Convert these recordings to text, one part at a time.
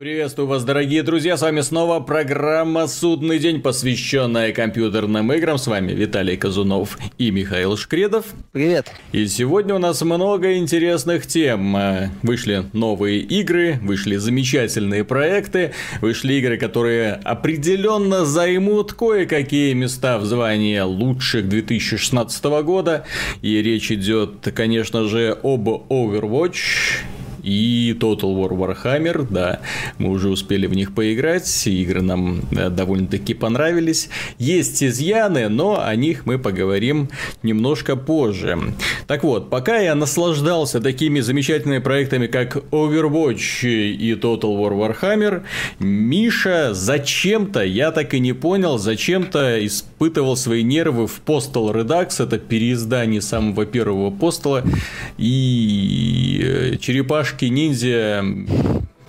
Приветствую вас, дорогие друзья, с вами снова программа «Судный день», посвященная компьютерным играм. С вами Виталий Казунов и Михаил Шкредов. Привет. И сегодня у нас много интересных тем. Вышли новые игры, вышли замечательные проекты, вышли игры, которые определенно займут кое-какие места в звании лучших 2016 года. И речь идет, конечно же, об Overwatch, и Total War Warhammer, да, мы уже успели в них поиграть, игры нам э, довольно-таки понравились. Есть изъяны, но о них мы поговорим немножко позже. Так вот, пока я наслаждался такими замечательными проектами, как Overwatch и Total War Warhammer, Миша зачем-то, я так и не понял, зачем-то испытывал свои нервы в Postal Redux, это переиздание самого первого Постала, и э, черепашки-ниндзя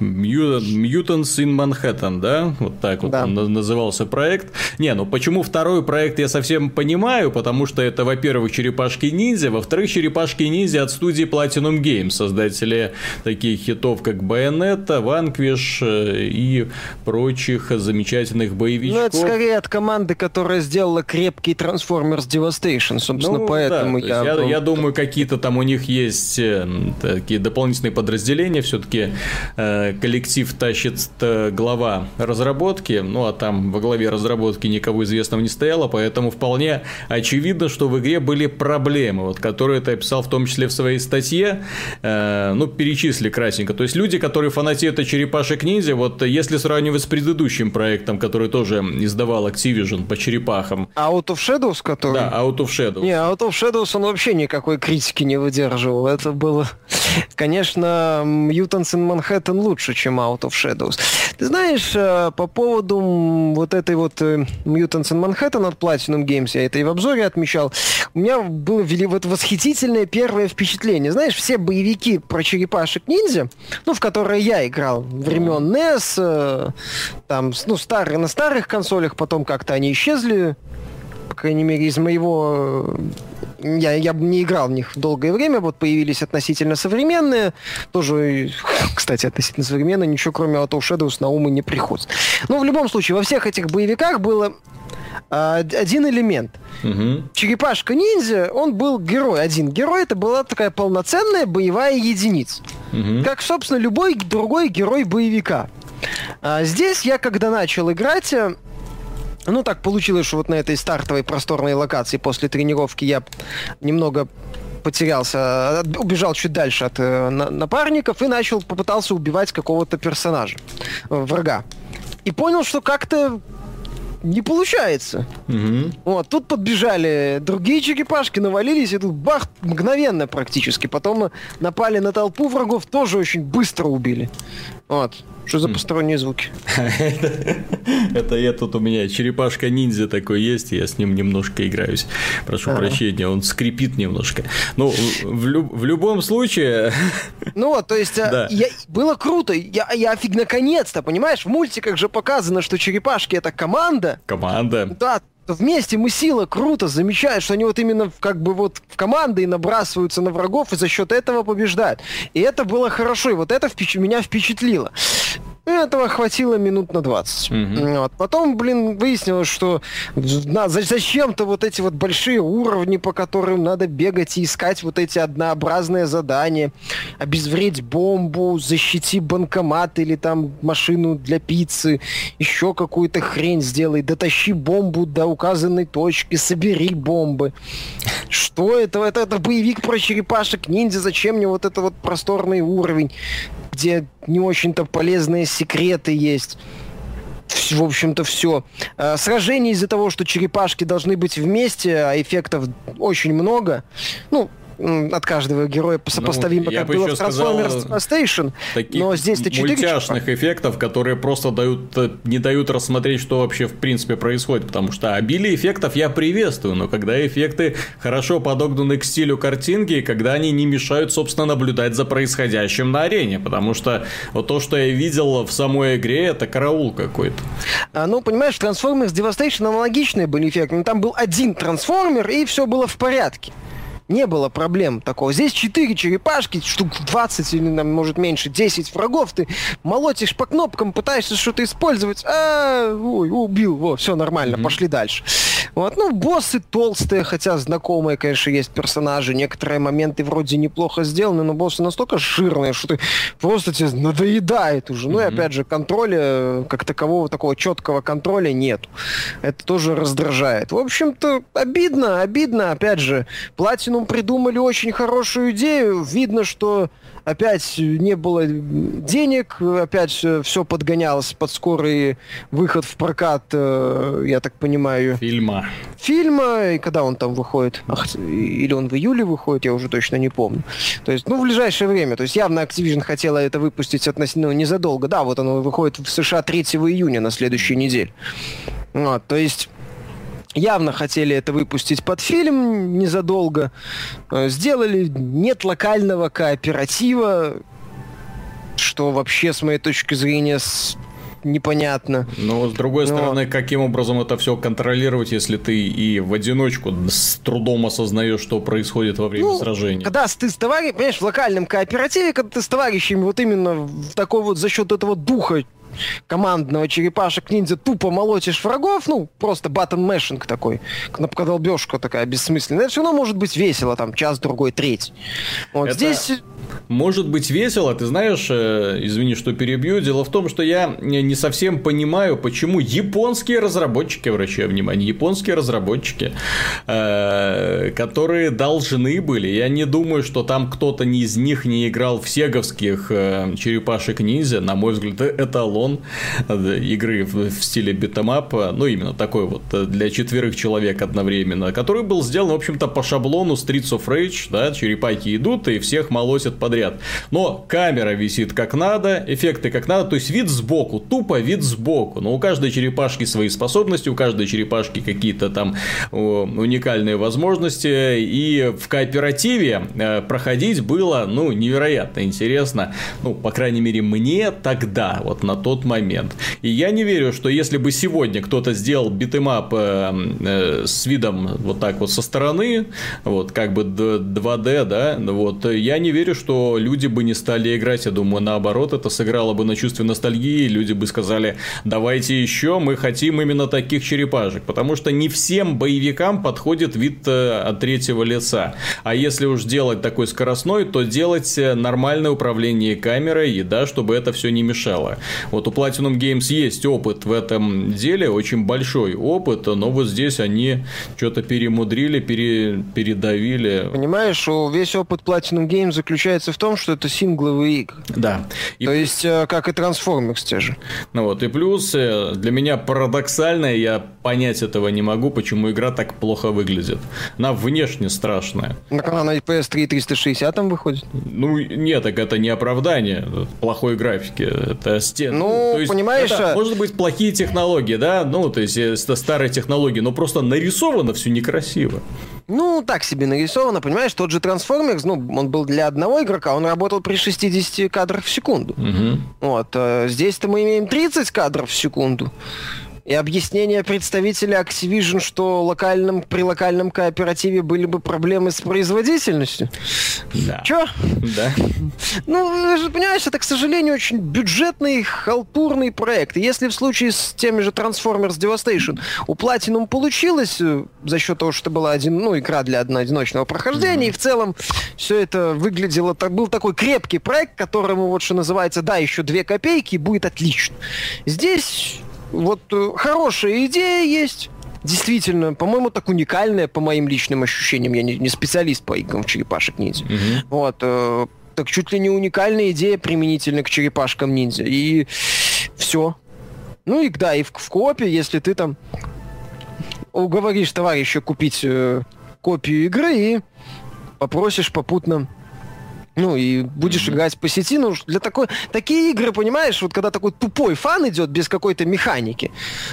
Mutants in Manhattan, да? Вот так вот да. он назывался проект. Не, ну почему второй проект я совсем понимаю, потому что это, во-первых, черепашки-ниндзя, во-вторых, черепашки-ниндзя от студии Platinum Games, создатели таких хитов, как Bayonetta, Vanquish э, и прочих замечательных боевичков. Ну, это скорее от команды, которая сделала крепкий Transformers Devastation, собственно, ну, поэтому да, я... Я, я думаю, какие-то там у них есть э, такие дополнительные подразделения, все-таки э, коллектив тащит э, глава разработки, ну а там во главе разработки никого известного не стояло, поэтому вполне очевидно, что в игре были проблемы, вот, которые ты описал в том числе в своей статье, э, ну, перечисли красненько. То есть люди, которые фанатеют от черепашек ниндзя, вот если сравнивать с предыдущим проектом, который тоже издавал Activision по черепахам. Out of Shadows, который? Да, Out of Shadows. Не, Out of Shadows он вообще никакой критики не выдерживал. Это было, конечно, Mutants in Manhattan лучше чем Out of Shadows. Ты знаешь, э, по поводу вот этой вот э, Mutants in Manhattan от Platinum Games, я это и в обзоре отмечал, у меня было вот восхитительное первое впечатление. Знаешь, все боевики про черепашек-ниндзя, ну, в которые я играл времен NES, э, там, ну, старые, на старых консолях, потом как-то они исчезли, по крайней мере, из моего я, я не играл в них долгое время, вот появились относительно современные, тоже, кстати, относительно современные, ничего кроме Out of Shadows на ум и не приходит. Но в любом случае, во всех этих боевиках было а, один элемент. Угу. Черепашка-ниндзя, он был герой. Один герой, это была такая полноценная боевая единица. Угу. Как, собственно, любой другой герой боевика. А здесь я, когда начал играть, ну, так получилось, что вот на этой стартовой просторной локации после тренировки я немного потерялся, убежал чуть дальше от э, напарников и начал, попытался убивать какого-то персонажа, э, врага. И понял, что как-то не получается. Угу. Вот, тут подбежали другие черепашки, навалились, и тут бах, мгновенно практически. Потом напали на толпу врагов, тоже очень быстро убили. Вот. Что за посторонние звуки? Это я тут у меня черепашка-ниндзя такой есть, я с ним немножко играюсь. Прошу прощения, он скрипит немножко. Ну, в, любом случае... Ну то есть, а, было круто. Я, я офиг, наконец-то, понимаешь? В мультиках же показано, что черепашки это команда. Команда. Да, вместе мы сила, круто, замечают, что они вот именно как бы вот в команды и набрасываются на врагов и за счет этого побеждают. И это было хорошо, и вот это впеч... меня впечатлило. Этого хватило минут на 20. Mm-hmm. Вот. Потом, блин, выяснилось, что на, зачем-то вот эти вот большие уровни, по которым надо бегать и искать вот эти однообразные задания. Обезвредь бомбу, защити банкомат или там машину для пиццы, еще какую-то хрень сделай, дотащи бомбу до указанной точки, собери бомбы. Что это? Это, это боевик про черепашек ниндзя, зачем мне вот это вот просторный уровень? где не очень-то полезные секреты есть в общем-то, все. А, сражений из-за того, что черепашки должны быть вместе, а эффектов очень много. Ну, от каждого героя сопоставимо, ну, как было в Transformers Station, но здесь-то 4 мультяшных эффектов, которые просто дают, э, не дают рассмотреть, что вообще в принципе происходит, потому что обилие эффектов я приветствую, но когда эффекты хорошо подогнаны к стилю картинки, и когда они не мешают, собственно, наблюдать за происходящим на арене, потому что вот то, что я видел в самой игре, это караул какой-то. А, ну, понимаешь, Transformers Devastation аналогичные были эффекты, но там был один трансформер, и все было в порядке не было проблем такого. Здесь 4 черепашки, штук 20 или, может, меньше, 10 врагов, ты молотишь по кнопкам, пытаешься что-то использовать, а, ой, убил, вот, все нормально, mm-hmm. пошли дальше. Вот, ну, боссы толстые, хотя знакомые, конечно, есть персонажи, некоторые моменты вроде неплохо сделаны, но боссы настолько жирные, что ты просто тебе надоедает уже. Mm-hmm. Ну и опять же, контроля, как такового такого четкого контроля нет. Это тоже раздражает. В общем-то, обидно, обидно, опять же, Platinum придумали очень хорошую идею, видно, что опять не было денег, опять все подгонялось под скорый выход в прокат, э, я так понимаю. Фильма. Фильма, и когда он там выходит? Ах, или он в июле выходит, я уже точно не помню. То есть, ну, в ближайшее время. То есть, явно Activision хотела это выпустить относительно ну, незадолго. Да, вот оно выходит в США 3 июня на следующей неделе. Вот, то есть явно хотели это выпустить под фильм незадолго. Э, сделали нет локального кооператива, что вообще, с моей точки зрения, непонятно. Но с другой Но... стороны, каким образом это все контролировать, если ты и в одиночку с трудом осознаешь, что происходит во время ну, сражения? Когда ты с товарищем, понимаешь, в локальном кооперативе, когда ты с товарищами вот именно в такой вот за счет этого духа командного черепашек-ниндзя тупо молотишь врагов, ну, просто button mashing такой, кнопкодолбежка такая бессмысленная, это все равно может быть весело, там, час, другой, третий. Вот это... здесь может быть весело, ты знаешь, э, извини, что перебью, дело в том, что я не совсем понимаю, почему японские разработчики, обращаю внимание, японские разработчики, э, которые должны были, я не думаю, что там кто-то из них не играл в сеговских э, черепашек ниндзя, на мой взгляд, эталон игры в стиле beat 'em up, ну именно такой вот для четверых человек одновременно, который был сделан, в общем-то, по шаблону Streets of Rage, да, черепахи идут и всех молотят подряд. Но камера висит как надо, эффекты как надо, то есть вид сбоку, тупо вид сбоку. Но у каждой черепашки свои способности, у каждой черепашки какие-то там уникальные возможности. И в кооперативе э, проходить было, ну, невероятно интересно. Ну, по крайней мере, мне тогда, вот на тот момент. И я не верю, что если бы сегодня кто-то сделал beat 'em up э, э, с видом вот так вот со стороны, вот как бы 2D, да, вот, я не верю, что люди бы не стали играть. Я думаю, наоборот, это сыграло бы на чувстве ностальгии. Люди бы сказали, давайте еще, мы хотим именно таких черепашек. Потому что не всем боевикам подходит вид э, от третьего лица. А если уж делать такой скоростной, то делать э, нормальное управление камерой, и да, чтобы это все не мешало. Вот у Platinum Games есть опыт в этом деле, очень большой опыт, но вот здесь они что-то перемудрили, пере, передавили. Понимаешь, весь опыт Platinum Games заключается заключается в том, что это сингловые игры. Да. И... То есть, э, как и Transformers те же. Ну вот, и плюс, э, для меня парадоксально, я понять этого не могу, почему игра так плохо выглядит. Она внешне страшная. Так она на PS3 360 там выходит? Ну, нет, так это не оправдание плохой графики. Это стен. Ну, то есть, понимаешь... Это, может быть, плохие технологии, да? Ну, то есть, это старые технологии, но просто нарисовано все некрасиво. Ну, так себе нарисовано, понимаешь, тот же Transformers, ну, он был для одного игрока, он работал при 60 кадрах в секунду. Угу. Вот, э, здесь-то мы имеем 30 кадров в секунду. И объяснение представителя Activision, что локальным, при локальном кооперативе были бы проблемы с производительностью. Да. Чё? Да. Ну, же понимаешь, это, к сожалению, очень бюджетный, халтурный проект. Если в случае с теми же Transformers Devastation у Platinum получилось э, за счет того, что была один, ну, игра для одиночного прохождения, mm-hmm. и в целом все это выглядело, так, был такой крепкий проект, которому вот что называется, да, еще две копейки, и будет отлично. Здесь вот э, хорошая идея есть. Действительно, по-моему, так уникальная, по моим личным ощущениям. Я не, не специалист по играм в черепашек ниндзя. Mm-hmm. Вот. Э, так чуть ли не уникальная идея применительно к черепашкам ниндзя. И все. Ну и да, и в, в копе, если ты там уговоришь товарища купить э, копию игры и попросишь попутно Ну, и будешь mm-hmm. играть по сети, ну, для такой... Такие игры, понимаешь, вот когда такой тупой фан идет без какой-то механики,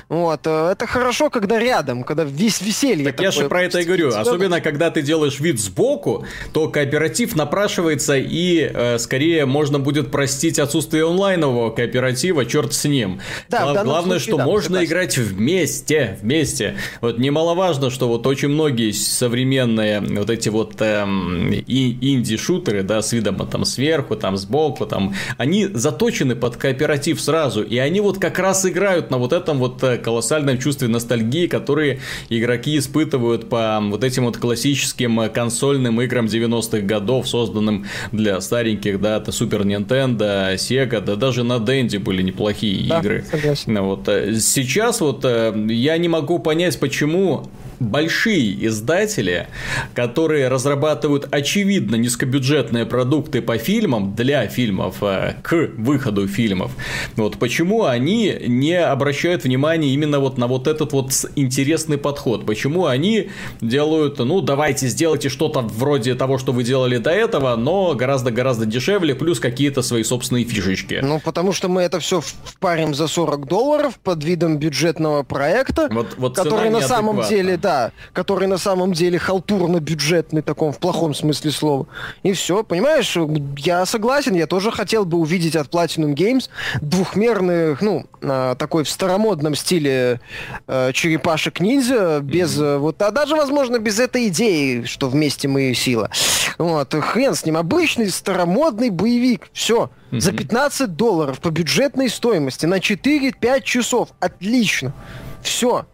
вот, э, это хорошо, когда рядом, когда весь веселье Так я же про это и говорю. Особенно, когда ты делаешь вид сбоку, то кооператив напрашивается, и э, скорее можно будет простить отсутствие онлайнового кооператива, черт с ним. Да, Гла- главное, случае, что да, можно согласен. играть вместе, вместе. Вот немаловажно, что вот очень многие современные вот эти вот эм, инди-шутеры, да, с видом там сверху, там сбоку, там, они заточены под кооператив сразу, и они вот как раз играют на вот этом вот э, колоссальном чувстве ностальгии, которые игроки испытывают по вот этим вот классическим э, консольным играм 90-х годов, созданным для стареньких, да, это Супер Nintendo, Sega, да даже на Денде были неплохие да, игры. Согласен. Вот. Э, сейчас вот я не могу понять, почему большие издатели, которые разрабатывают очевидно низкобюджетные продукты по фильмам для фильмов, э, к выходу фильмов, вот почему они не обращают внимания именно вот на вот этот вот интересный подход, почему они делают, ну, давайте сделайте что-то вроде того, что вы делали до этого, но гораздо-гораздо дешевле, плюс какие-то свои собственные фишечки. Ну, потому что мы это все впарим за 40 долларов под видом бюджетного проекта, вот, вот который на самом деле, да, да, который на самом деле халтурно-бюджетный, таком в плохом смысле слова. И все, понимаешь, я согласен, я тоже хотел бы увидеть от Platinum Games двухмерных, ну, а, такой в старомодном стиле э, черепашек-ниндзя, без mm-hmm. вот, а даже, возможно, без этой идеи, что вместе мы сила. Вот, хрен с ним, обычный старомодный боевик, все. Mm-hmm. За 15 долларов по бюджетной стоимости на 4-5 часов. Отлично. Все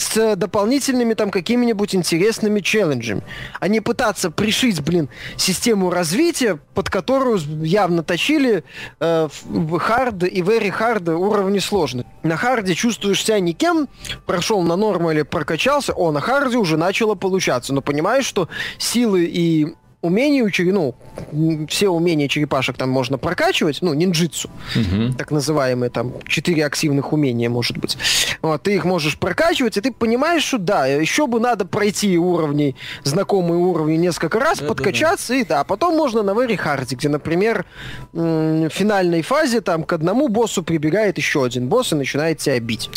с дополнительными там какими-нибудь интересными челленджами, а не пытаться пришить, блин, систему развития, под которую явно точили э, hard и very hard уровни сложности. На харде чувствуешь себя никем, прошел на нормале, прокачался, о, на харде уже начало получаться, но понимаешь, что силы и умений у ну, все умения черепашек там можно прокачивать, ну, нинджитсу, угу. так называемые, там, четыре активных умения, может быть. Вот, ты их можешь прокачивать, и ты понимаешь, что да, еще бы надо пройти уровни, знакомые уровни несколько раз, да, подкачаться, да, да. и да, потом можно на Very Hard, где, например, в финальной фазе там к одному боссу прибегает еще один босс и начинает тебя бить.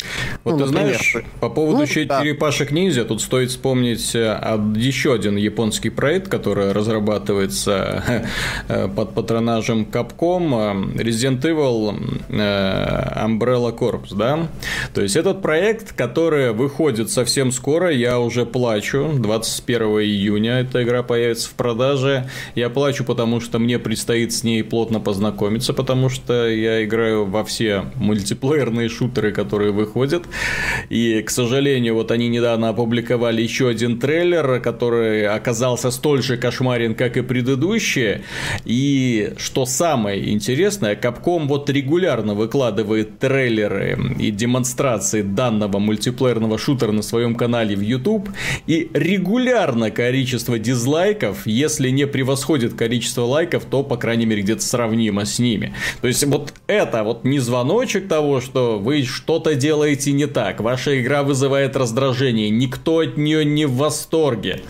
Вот ну, ты например. знаешь, по поводу ну, черепашек да. ниндзя, тут стоит вспомнить э, еще один японский проект, который разрабатывается э, под патронажем Capcom, э, Resident Evil Umbrella Corps, да? То есть этот проект, который выходит совсем скоро, я уже плачу, 21 июня эта игра появится в продаже, я плачу, потому что мне предстоит с ней плотно познакомиться, потому что я играю во все мультиплеерные шутеры, которые выходят, и, к сожалению, вот они недавно опубликовали еще один трейлер, который оказался столь же кошмарен, как и предыдущие, и что самое интересное, Capcom вот регулярно выкладывает трейлеры и демонстрации данного мультиплеерного шутера на своем канале в YouTube, и регулярно количество дизлайков, если не превосходит количество лайков, то, по крайней мере, где-то сравнимо с ними. То есть, вот это вот не звоночек того, что вы что-то делаете не так, ваша игра вызывает раздражение, никто от нее не в восторге.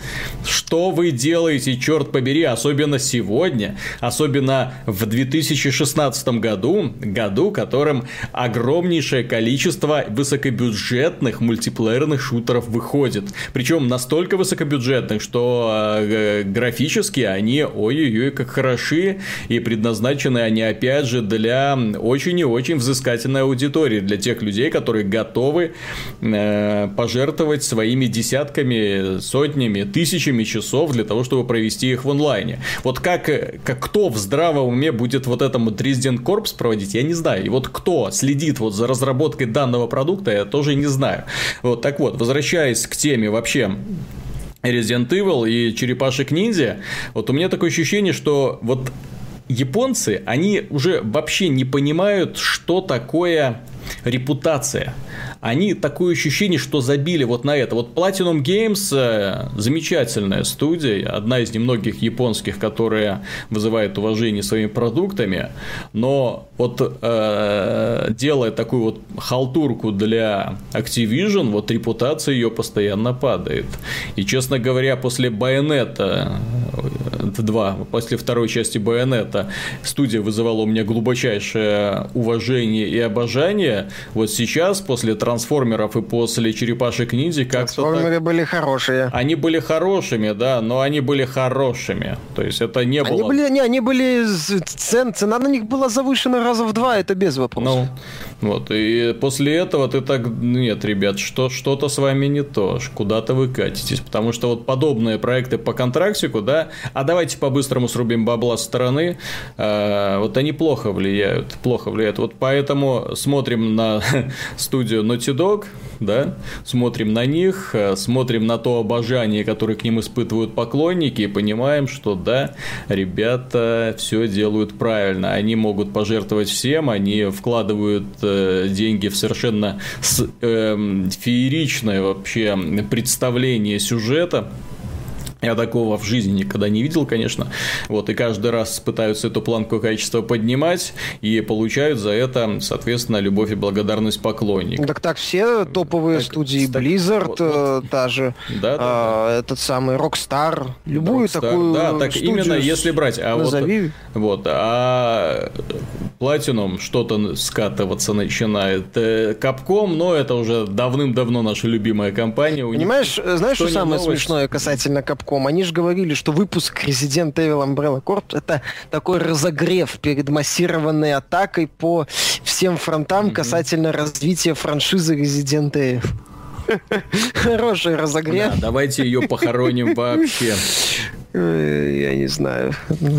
Что вы делаете, черт побери, особенно сегодня, особенно в 2016 году, году, которым огромнейшее количество высокобюджетных мультиплеерных шутеров выходит. Причем настолько высокобюджетных, что э, графически они ой-ой-ой как хороши и предназначены они опять же для очень и очень взыскательной аудитории, для тех людей, которые готовы э, пожертвовать своими десятками, сотнями, тысячами часов для того, чтобы провести их в онлайне. Вот как, как кто в здравом уме будет вот этому Dresden Corps проводить, я не знаю. И вот кто следит вот за разработкой данного продукта, я тоже не знаю. Вот так вот, возвращаясь к теме вообще Resident Evil и Черепашек Ниндзя, вот у меня такое ощущение, что вот японцы, они уже вообще не понимают, что такое репутация они такое ощущение, что забили вот на это. Вот Platinum Games э, замечательная студия, одна из немногих японских, которая вызывает уважение своими продуктами, но вот э, делая такую вот халтурку для Activision, вот репутация ее постоянно падает. И, честно говоря, после Bayonetta Bayonetta 2, после второй части Bayonetta, студия вызывала у меня глубочайшее уважение и обожание. Вот сейчас, после трансформеров и после черепашек ниндзя, как-то. Трансформеры так... были хорошие. Они были хорошими, да, но они были хорошими. То есть это не они было. Были, не, они были цен, цена на них была завышена раза в два, это без вопросов. Ну, вот, и после этого ты так, нет, ребят, что, что-то с вами не то, куда-то вы катитесь, потому что вот подобные проекты по контрактику, да, а давайте по-быстрому срубим бабла с стороны, э, вот они плохо влияют, плохо влияют, вот поэтому смотрим на студию Naughty Dog, да, смотрим на них, э, смотрим на то обожание, которое к ним испытывают поклонники, и понимаем, что да, ребята все делают правильно, они могут пожертвовать всем, они вкладывают э, деньги в совершенно с, э, фееричное вообще представление сюжета, я такого в жизни никогда не видел, конечно. Вот, и каждый раз пытаются эту планку качества поднимать и получают за это, соответственно, любовь и благодарность поклонников. Так так все топовые так, студии так, Blizzard, вот, вот. та же, да, да, а, да. этот самый Rockstar, любую Rockstar, такую Да, так именно если брать. А назови. вот, вот, а Platinum что-то скатываться начинает. Капком, но это уже давным-давно наша любимая компания. Понимаешь, знаешь, что самое новость? смешное касательно Капком? Capcom, они же говорили, что выпуск Resident Evil Umbrella Corp это такой разогрев перед массированной атакой по всем фронтам mm-hmm. касательно развития франшизы Resident Evil. Хороший разогрев. Да, давайте ее похороним вообще. Я не знаю.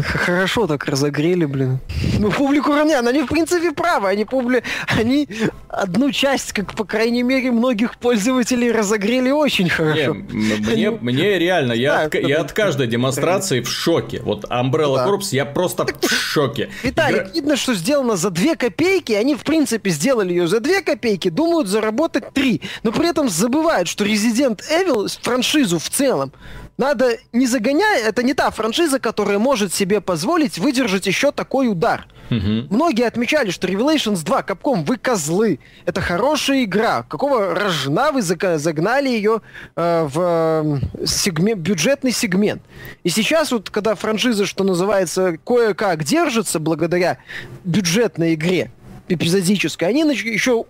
Хорошо так разогрели, блин. Ну, публику равнян. Они, в принципе, правы. Они, публи... Они одну часть, как, по крайней мере, многих пользователей разогрели очень хорошо. Не, мне, мне реально, я, да, от, я от каждой демонстрации в шоке. Вот Umbrella да. Corps, я просто в шоке. Виталик, Игра... видно, что сделано за две копейки. Они, в принципе, сделали ее за две копейки, думают заработать три. Но при этом забывают, что Resident Evil, франшизу в целом, надо не загоняя, это не та франшиза, которая может себе позволить выдержать еще такой удар. Угу. Многие отмечали, что Revelations 2, Capcom, вы козлы. Это хорошая игра. Какого рожна вы загнали ее э, в э, сегмент, бюджетный сегмент. И сейчас вот, когда франшиза, что называется, кое-как держится благодаря бюджетной игре, эпизодической, они еще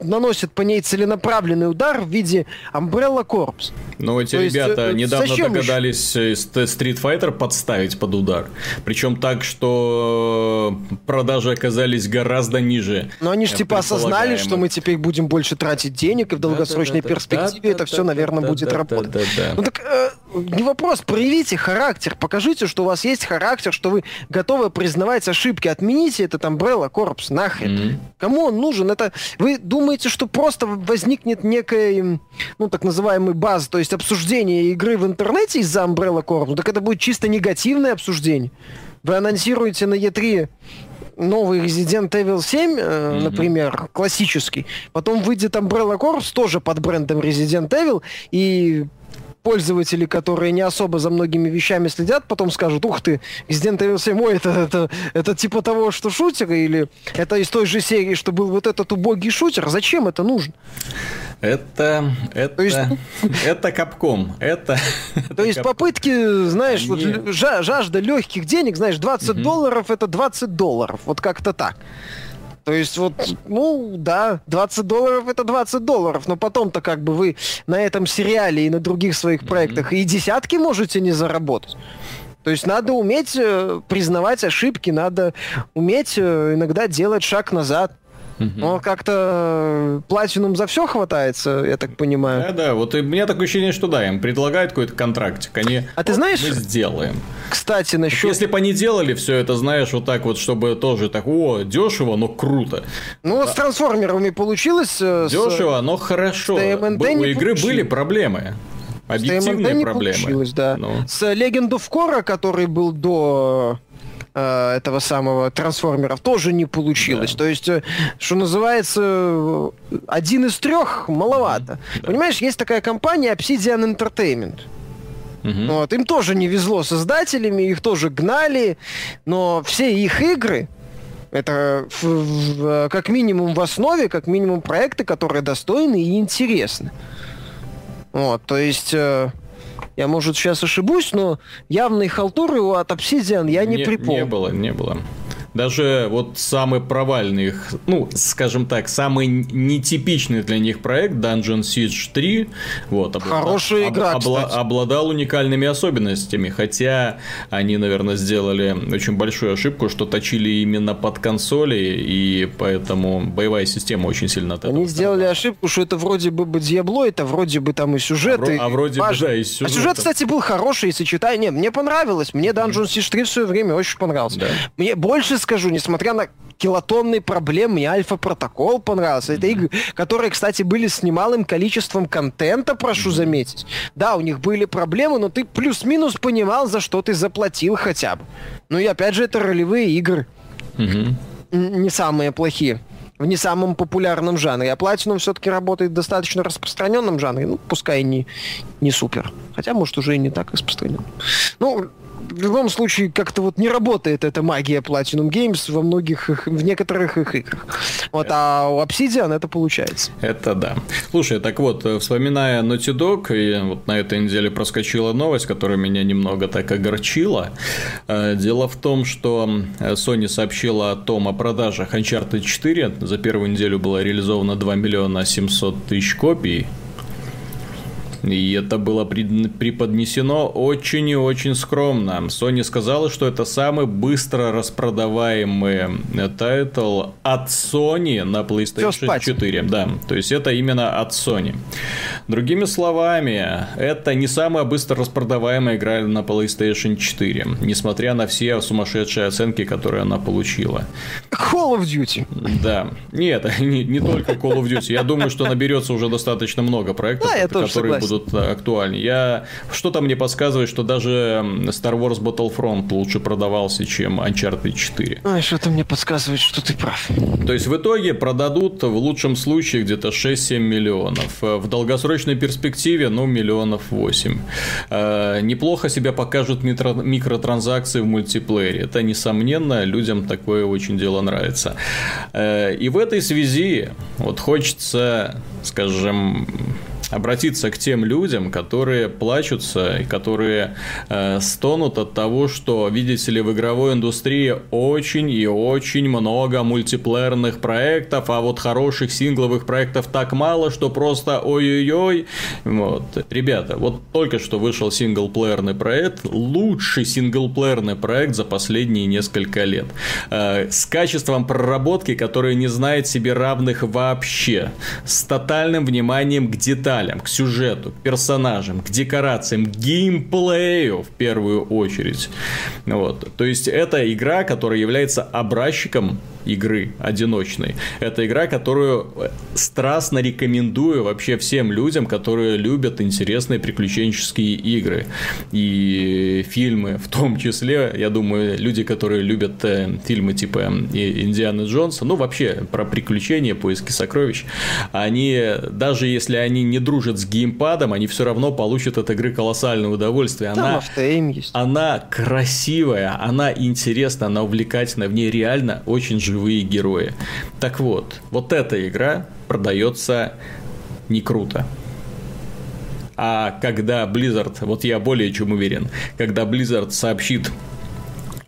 наносят по ней целенаправленный удар в виде Umbrella Corps. Ну, эти То ребята есть, э, недавно догадались еще? Э, Street Fighter подставить под удар. Причем так, что продажи оказались гораздо ниже. Но они же типа осознали, что мы теперь будем больше тратить денег, и в долгосрочной да, да, да, перспективе да, это да, все, да, наверное, да, будет да, работать. Да, да, да. Ну так, э, не вопрос, проявите характер, покажите, что у вас есть характер, что вы готовы признавать ошибки, отмените этот Umbrella Corps, нахрен. Mm-hmm. Кому он нужен? Это вы думаете, что просто возникнет некая, ну, так называемый баз, то есть обсуждение игры в интернете из-за Umbrella Corp? Ну, так это будет чисто негативное обсуждение. Вы анонсируете на E3 новый Resident Evil 7, э, mm-hmm. например, классический. Потом выйдет Umbrella Corps тоже под брендом Resident Evil, и пользователи, которые не особо за многими вещами следят, потом скажут, ух ты, Resident Evil 7, ой, это, это, это типа того, что шутер, или это из той же серии, что был вот этот убогий шутер. Зачем это нужно? Это, это, есть... это капком, это... То есть попытки, знаешь, вот жажда легких денег, знаешь, 20 угу. долларов это 20 долларов, вот как-то так. То есть вот, ну да, 20 долларов это 20 долларов, но потом-то как бы вы на этом сериале и на других своих проектах mm-hmm. и десятки можете не заработать. То есть надо уметь э, признавать ошибки, надо уметь э, иногда делать шаг назад. Угу. Но как-то платинум за все хватается, я так понимаю. Да, да, вот и у меня такое ощущение, что да, им предлагают какой-то контрактик, они а ты знаешь, мы сделаем. Кстати, насчет... Если бы они делали все это, знаешь, вот так вот, чтобы тоже так, о, дешево, но круто. Ну, вот с трансформерами получилось. Э, дешево, с... но хорошо. С У игры были проблемы. Объективные проблемы. да. Ну. С Legend of Korra, который был до э, этого самого трансформеров тоже не получилось. Да. То есть, э, что называется, один из трех маловато. Да. Понимаешь, есть такая компания Obsidian Entertainment. Угу. Вот, им тоже не везло создателями, их тоже гнали, но все их игры, это в, в, как минимум в основе, как минимум проекты, которые достойны и интересны. Вот, то есть э, Я, может, сейчас ошибусь, но явной халтуры от Obsidian я не, не припомню. Не было, не было. Даже вот самый провальный их, ну, скажем так, самый нетипичный для них проект Dungeon Siege 3, вот, обла- Хорошая игра, об- обла- обладал уникальными особенностями, хотя они, наверное, сделали очень большую ошибку, что точили именно под консоли, и поэтому боевая система очень сильно от Они сделали ошибку, что это вроде бы Диабло, это вроде бы там и сюжет. А, и а вроде важно. бы, да, и сюжет. А сюжет, кстати, был хороший, если читать. Не, мне понравилось. Мне Dungeon Siege 3 в свое время очень понравился. Да. Мне больше скажу, несмотря на килотонные проблемы, мне Альфа-протокол понравился. Это игры, которые, кстати, были с немалым количеством контента, прошу заметить. Да, у них были проблемы, но ты плюс-минус понимал, за что ты заплатил хотя бы. Ну и опять же, это ролевые игры. Не самые плохие в не самом популярном жанре. А Platinum все-таки работает в достаточно распространенном жанре. Ну, пускай не, не супер. Хотя, может, уже и не так распространен. Ну, в любом случае как-то вот не работает эта магия Platinum Games во многих их, в некоторых их играх. Вот, а у Obsidian это получается. Это да. Слушай, так вот, э, вспоминая Naughty Dog, и вот на этой неделе проскочила новость, которая меня немного так огорчила. Э, дело в том, что э, Sony сообщила о том, о продажах Uncharted 4. За первую неделю было реализовано 2 миллиона 700 тысяч копий. И это было преподнесено очень и очень скромно. Sony сказала, что это самый быстро распродаваемый тайтл от Sony на PlayStation 4. Да, то есть это именно от Sony. Другими словами, это не самая быстро распродаваемая игра на PlayStation 4, несмотря на все сумасшедшие оценки, которые она получила. Call of Duty. Да. Нет, не, не только Call of Duty. Я думаю, что наберется уже достаточно много проектов, да, которые будут будут актуальны. Я что-то мне подсказывает, что даже Star Wars Battlefront лучше продавался, чем Uncharted 4. Ой, что-то мне подсказывает, что ты прав. То есть в итоге продадут в лучшем случае где-то 6-7 миллионов. В долгосрочной перспективе, ну, миллионов 8. Э, неплохо себя покажут микротранзакции в мультиплеере. Это, несомненно, людям такое очень дело нравится. Э, и в этой связи вот хочется, скажем, обратиться к тем людям, которые плачутся и которые э, стонут от того, что, видите ли, в игровой индустрии очень и очень много мультиплеерных проектов, а вот хороших сингловых проектов так мало, что просто ой-ой-ой. Вот. Ребята, вот только что вышел синглплеерный проект, лучший синглплеерный проект за последние несколько лет. Э, с качеством проработки, которое не знает себе равных вообще. С тотальным вниманием к деталям деталям, к сюжету, к персонажам, к декорациям, к геймплею в первую очередь. Вот. То есть это игра, которая является образчиком игры одиночной. Это игра, которую страстно рекомендую вообще всем людям, которые любят интересные приключенческие игры. И фильмы в том числе, я думаю, люди, которые любят э, фильмы типа э, Индианы Джонса, ну вообще про приключения, поиски сокровищ, они, даже если они не дружат с геймпадом, они все равно получат от игры колоссальное удовольствие. Она, есть. она красивая, она интересная, она увлекательная, в ней реально очень живые герои. Так вот, вот эта игра продается не круто. А когда Blizzard, вот я более чем уверен, когда Blizzard сообщит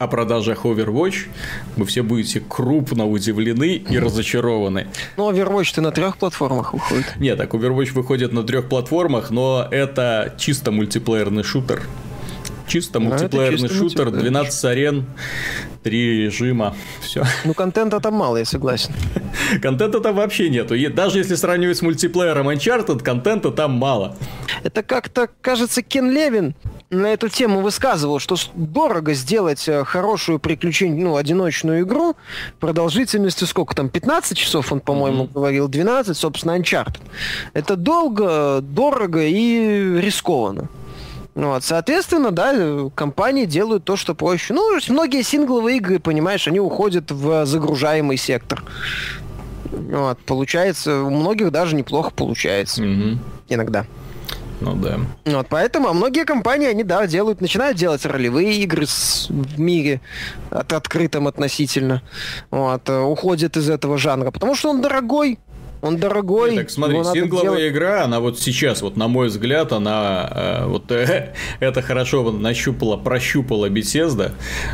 о продажах Overwatch, вы все будете крупно удивлены и разочарованы. Ну, Overwatch ты на трех платформах выходит. Нет, так Overwatch выходит на трех платформах, но это чисто мультиплеерный шутер. Чисто мультиплеерный чисто шутер, 12 арен, три режима, все. Ну, контента там мало, я согласен. контента там вообще нету. И даже если сравнивать с мультиплеером Uncharted, контента там мало. Это как-то, кажется, Кен Левин на эту тему высказывал, что дорого сделать э, хорошую приключение, ну, одиночную игру продолжительностью сколько там, 15 часов он, по-моему, mm-hmm. говорил, 12, собственно, Uncharted. Это долго, дорого и рискованно. Вот, соответственно, да, компании делают то, что проще. Ну, многие сингловые игры, понимаешь, они уходят в загружаемый сектор. Вот, получается, у многих даже неплохо получается. Mm-hmm. Иногда. Ну да. Вот, поэтому а многие компании, они, да, делают, начинают делать ролевые игры с, в мире от, открытом относительно. Вот, э, уходят из этого жанра, потому что он дорогой, Он дорогой. Так смотри, сингловая игра, она вот сейчас, вот на мой взгляд, она э, вот э, это хорошо нащупала, прощупала Bethesda,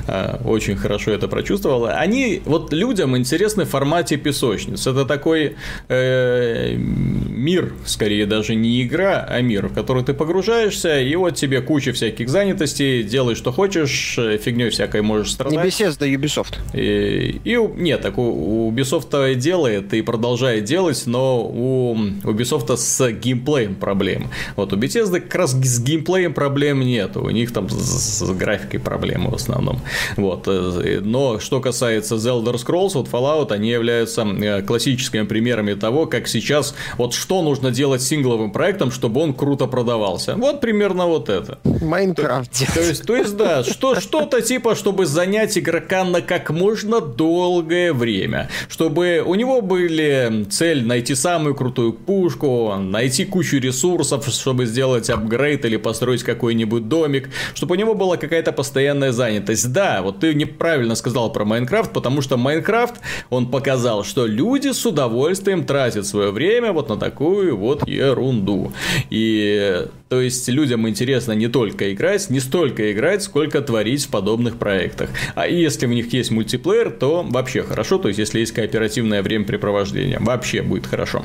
э, очень хорошо это прочувствовала. Они вот людям интересны в формате песочниц. Это такой э, мир, скорее даже не игра, а мир, в который ты погружаешься, и вот тебе куча всяких занятостей, делай что хочешь, фигней всякой можешь страдать. Не Bethesda, Ubisoft. И, и нет, так у, у Ubisoft делает и продолжает делать, но у Ubisoft с геймплеем проблем. Вот у Bethesda как раз с геймплеем проблем нет, у них там с, с графикой проблемы в основном. Вот. Э, но что касается The Elder Scrolls, вот Fallout, они являются э, классическими примерами того, как сейчас, вот что нужно делать сингловым проектом, чтобы он круто продавался. Вот примерно вот это. Майнкрафт. То, то есть, то есть, да, что, что-то типа, чтобы занять игрока на как можно долгое время, чтобы у него были цель найти самую крутую пушку, найти кучу ресурсов, чтобы сделать апгрейд или построить какой-нибудь домик, чтобы у него была какая-то постоянная занятость. Да, вот ты неправильно сказал про Майнкрафт, потому что Майнкрафт, он показал, что люди с удовольствием тратят свое время вот на такую вот ерунду. И то есть людям интересно не только играть, не столько играть, сколько творить в подобных проектах. А если у них есть мультиплеер, то вообще хорошо. То есть если есть кооперативное времяпрепровождение, вообще будет хорошо.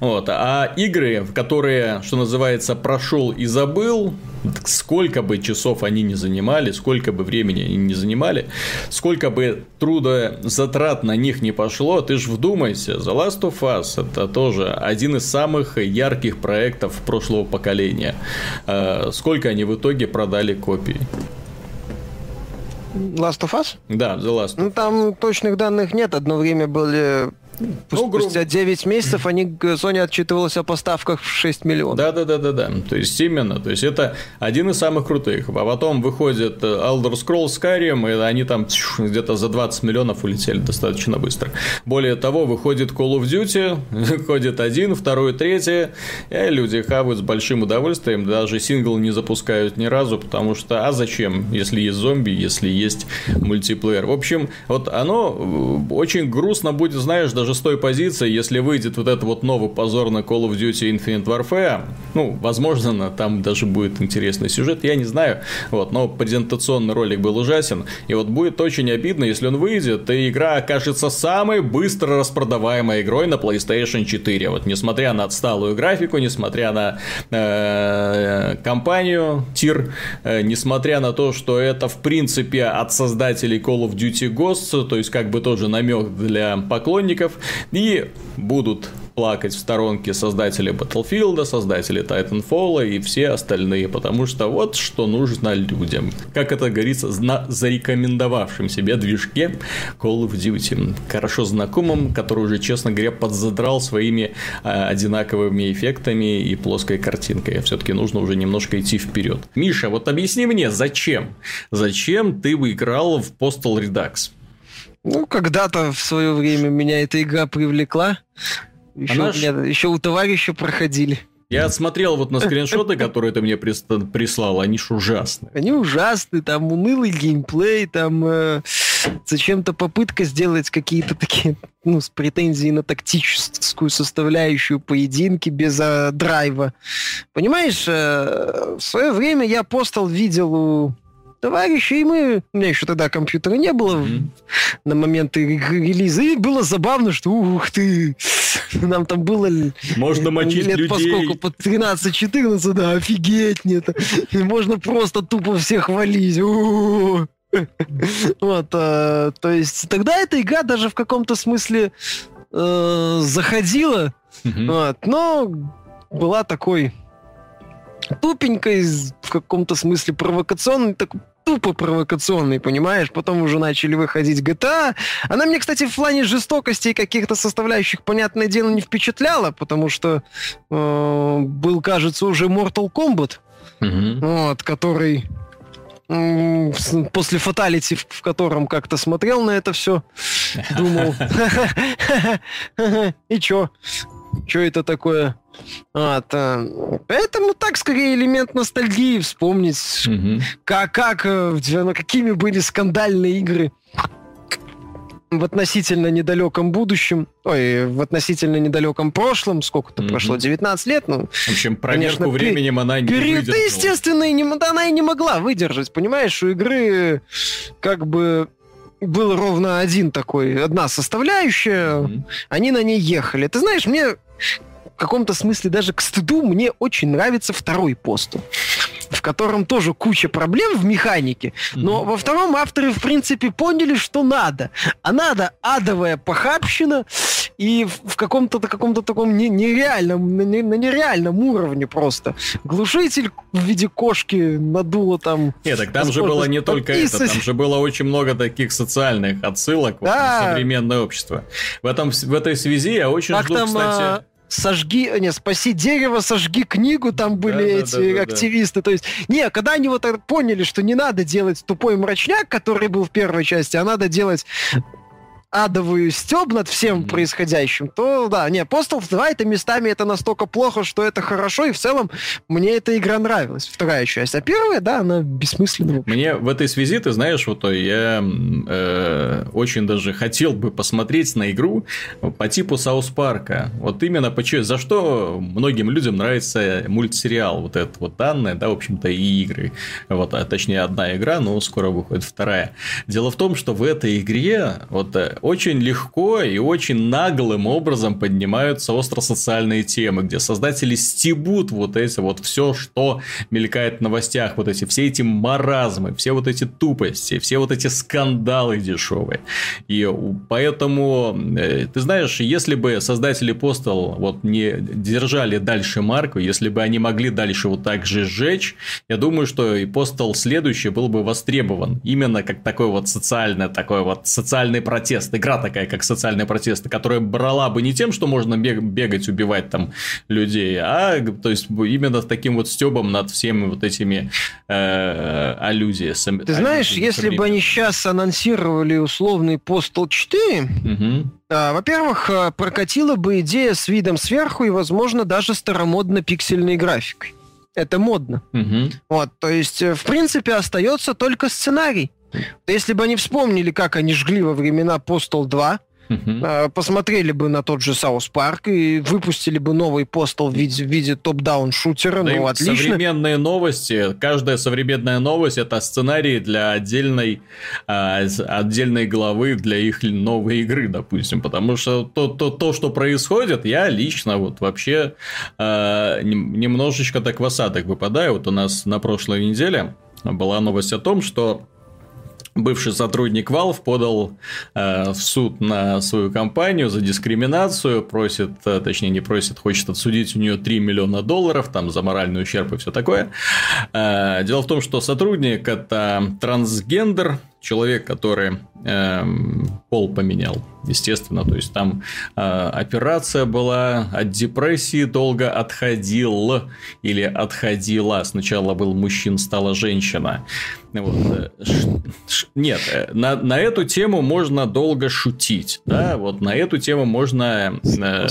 Вот. А игры, которые, что называется, прошел и забыл, сколько бы часов они не занимали, сколько бы времени они не занимали, сколько бы труда затрат на них не пошло, ты ж вдумайся, The Last of Us это тоже один из самых ярких проектов прошлого поколения. А сколько они в итоге продали копий? Last of Us? Да, The Last of Us. Ну, там точных данных нет. Одно время были ну, Спустя 9 месяцев они, Sony отчитывалась о поставках в 6 миллионов. Да, да, да, да, да. То есть именно, то есть это один из самых крутых. А потом выходит э, Elder Scrolls Skyrim, и они там где-то за 20 миллионов улетели достаточно быстро. Более того, выходит Call of Duty, выходит один, второй, третий, и люди хавают с большим удовольствием, даже сингл не запускают ни разу, потому что, а зачем, если есть зомби, если есть мультиплеер. В общем, вот оно э, очень грустно будет, знаешь, даже с той позиции, если выйдет вот этот вот новый позорный Call of Duty Infinite Warfare, ну, возможно, там даже будет интересный сюжет, я не знаю, вот, но презентационный ролик был ужасен, и вот будет очень обидно, если он выйдет, и игра окажется самой быстро распродаваемой игрой на PlayStation 4, вот, несмотря на отсталую графику, несмотря на э, компанию TIR, э, несмотря на то, что это, в принципе, от создателей Call of Duty Ghosts, то есть, как бы тоже намек для поклонников, и будут плакать в сторонке создатели Battlefield, создатели Titanfall и все остальные, потому что вот что нужно людям. Как это говорится, на зарекомендовавшем себе движке Call of Duty. Хорошо знакомым, который уже, честно говоря, подзадрал своими э, одинаковыми эффектами и плоской картинкой. Все-таки нужно уже немножко идти вперед. Миша, вот объясни мне, зачем? Зачем ты выиграл в Postal Redux? Ну, когда-то в свое время меня эта игра привлекла. Еще, Она меня, еще у товарища проходили. Я смотрел вот на скриншоты, которые ты мне прислал, они ж ужасны. Они ужасны, там унылый геймплей, там э, зачем-то попытка сделать какие-то такие, ну, с претензией на тактическую составляющую поединки без э, драйва. Понимаешь, э, в свое время я постал видел у товарищи, и мы... У меня еще тогда компьютера не было mm-hmm. на момент релиза, и было забавно, что ух ты, нам там было... Можно мочить лет людей. поскольку по 13-14, да, офигеть, нет. Можно просто тупо всех валить. Вот, а, то есть тогда эта игра даже в каком-то смысле э, заходила, mm-hmm. вот, но была такой тупенькой, в каком-то смысле провокационной, так тупо провокационный, понимаешь? Потом уже начали выходить GTA. Она мне, кстати, в плане жестокости и каких-то составляющих, понятное дело, не впечатляла, потому что э, был, кажется, уже Mortal Kombat, mm-hmm. вот, который после фаталити, в котором как-то смотрел на это все, думал, и чё? Чё это такое? Вот, э, поэтому так скорее элемент ностальгии вспомнить, угу. как, как, э, ну, какими были скандальные игры в относительно недалеком будущем, ой, в относительно недалеком прошлом, сколько-то mm-hmm. прошло, 19 лет, ну... В общем, проверку конечно, временем она не период, выдержала. Естественно, и не, она и не могла выдержать, понимаешь, у игры как бы был ровно один такой, одна составляющая, mm-hmm. они на ней ехали. Ты знаешь, мне каком-то смысле даже к стыду мне очень нравится второй посту в котором тоже куча проблем в механике, но mm-hmm. во втором авторы, в принципе, поняли, что надо. А надо адовая похабщина и в каком-то каком-то таком нереальном, на нереальном уровне просто. Глушитель в виде кошки надуло там... Нет, так там же было не только это, там же было очень много таких социальных отсылок да. вот, на современное общество. В, этом, в этой связи я очень как жду, там, кстати... А сожги, не, спаси дерево, сожги книгу, там были да, эти да, да, активисты. Да. То есть, не, когда они вот поняли, что не надо делать тупой мрачняк, который был в первой части, а надо делать адовую стеб над всем mm-hmm. происходящим, то да, не, Postal 2 это местами это настолько плохо, что это хорошо, и в целом мне эта игра нравилась, вторая часть. А первая, да, она бессмысленная. Мне в этой связи, ты знаешь, вот я э, очень даже хотел бы посмотреть на игру по типу Саус Парка. Вот именно почему, за что многим людям нравится мультсериал, вот этот вот данные, да, в общем-то, и игры. Вот, а точнее, одна игра, но скоро выходит вторая. Дело в том, что в этой игре вот э, очень легко и очень наглым образом поднимаются остросоциальные темы, где создатели стебут вот эти вот все, что мелькает в новостях, вот эти все эти маразмы, все вот эти тупости, все вот эти скандалы дешевые. И поэтому, э, ты знаешь, если бы создатели Postal вот не держали дальше марку, если бы они могли дальше вот так же сжечь, я думаю, что и Postal следующий был бы востребован именно как такой вот социальный, такой вот социальный протест протест, игра такая, как социальные протесты, которая брала бы не тем, что можно бегать, убивать там людей, а то есть именно таким вот стебом над всеми вот этими э, аллюзиями. Ты знаешь, если бы они сейчас анонсировали условный Postal 4, угу. Во-первых, э, прокатила бы идея с видом сверху и, возможно, даже старомодно-пиксельной графикой. Это модно. Угу. Вот, то есть, э, в принципе, остается только сценарий. Если бы они вспомнили, как они жгли во времена Postal 2, Uh-huh. Посмотрели бы на тот же South Park и выпустили бы новый Postal в виде, в виде top-down шутера. Да ну, отлично. Современные новости, каждая современная новость это сценарий для отдельной, а, отдельной главы для их новой игры, допустим. Потому что то, то, то что происходит, я лично вот вообще а, немножечко так в осадок выпадаю. Вот у нас на прошлой неделе была новость о том, что бывший сотрудник Valve подал э, в суд на свою компанию за дискриминацию, просит, э, точнее не просит, хочет отсудить у нее 3 миллиона долларов там за моральный ущерб и все такое. Э, дело в том, что сотрудник это трансгендер, человек, который пол поменял, естественно, то есть там э, операция была от депрессии долго отходил или отходила. Сначала был мужчин, стала женщина. Вот. Э, нет, э, на, на эту тему можно долго шутить, да, вот на эту тему можно э,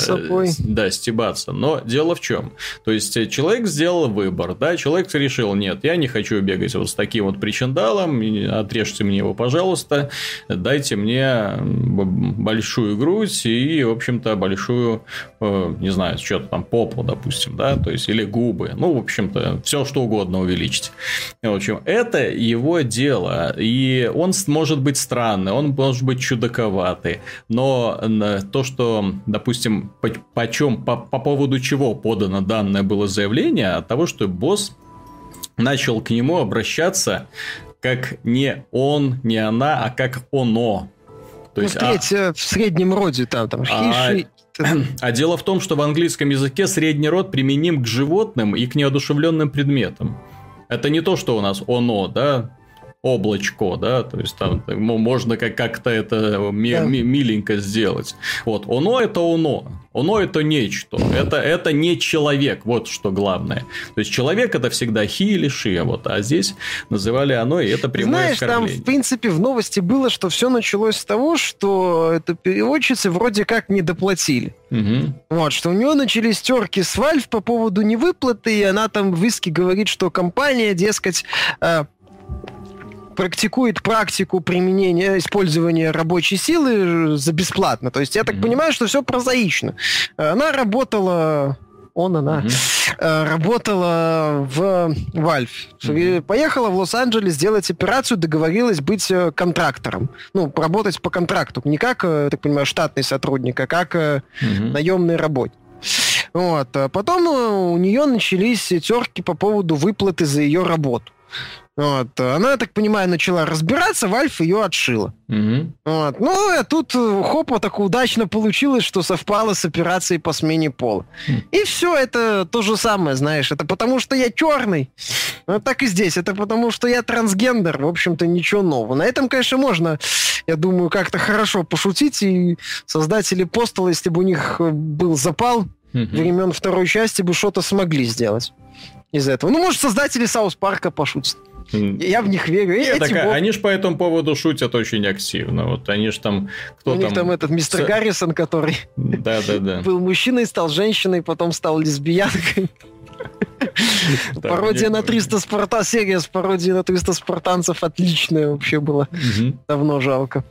да, стебаться. Но дело в чем? То есть э, человек сделал выбор, да, человек решил, нет, я не хочу бегать вот с таким вот причиндалом, отрежьте мне его, пожалуйста, дайте мне большую грудь и, в общем-то, большую, не знаю, что-то там попу, допустим, да, то есть или губы, ну, в общем-то, все что угодно увеличить. В общем, это его дело. И он может быть странный, он может быть чудаковатый. Но то, что, допустим, по, по, чем, по, по поводу чего подано данное было заявление, от того, что босс начал к нему обращаться как не он, не она, а как оно. То ну, есть, в, а... в среднем роде там, там а... А дело в том, что в английском языке средний род применим к животным и к неодушевленным предметам. Это не то, что у нас оно, да, облачко, да, то есть там можно как- как-то это ми- да. ми- миленько сделать. Вот, оно это оно, оно это нечто, это, это не человек, вот что главное. То есть человек это всегда хи или ши, вот, а здесь называли оно, и это прямое Знаешь, оскорбление. там в принципе в новости было, что все началось с того, что это переводчицы вроде как не доплатили. Угу. Вот, что у нее начались терки с Valve по поводу невыплаты, и она там в иске говорит, что компания, дескать, э, практикует практику применения, использования рабочей силы за бесплатно. То есть я так mm-hmm. понимаю, что все прозаично. Она работала он, она, mm-hmm. работала в Valve. Mm-hmm. Поехала в Лос-Анджелес делать операцию, договорилась быть э, контрактором. Ну, работать по контракту. Не как, э, так понимаю, штатный сотрудник, а как mm-hmm. наемный работник. Вот. А потом у нее начались терки по поводу выплаты за ее работу. Вот. Она, я так понимаю, начала разбираться, Вальф ее отшила. Угу. Вот. Ну, а тут э, хопа так удачно получилось, что совпало с операцией по смене пола. Угу. И все, это то же самое, знаешь. Это потому, что я черный. Ну, так и здесь. Это потому, что я трансгендер. В общем-то, ничего нового. На этом, конечно, можно, я думаю, как-то хорошо пошутить. И создатели Постала, если бы у них э, был запал, угу. времен второй части бы что-то смогли сделать из этого. Ну, может, создатели Саус Парка пошутят. Я в них верю. Нет, так, вот... Они же по этому поводу шутят очень активно. Вот они же там... Кто У там... них там этот мистер С... Гаррисон, который да, да, да. был мужчиной, стал женщиной, потом стал лесбиянкой. Пародия на 300 спарта, серия с пародией на 300 спартанцев отличная вообще была. Давно жалко.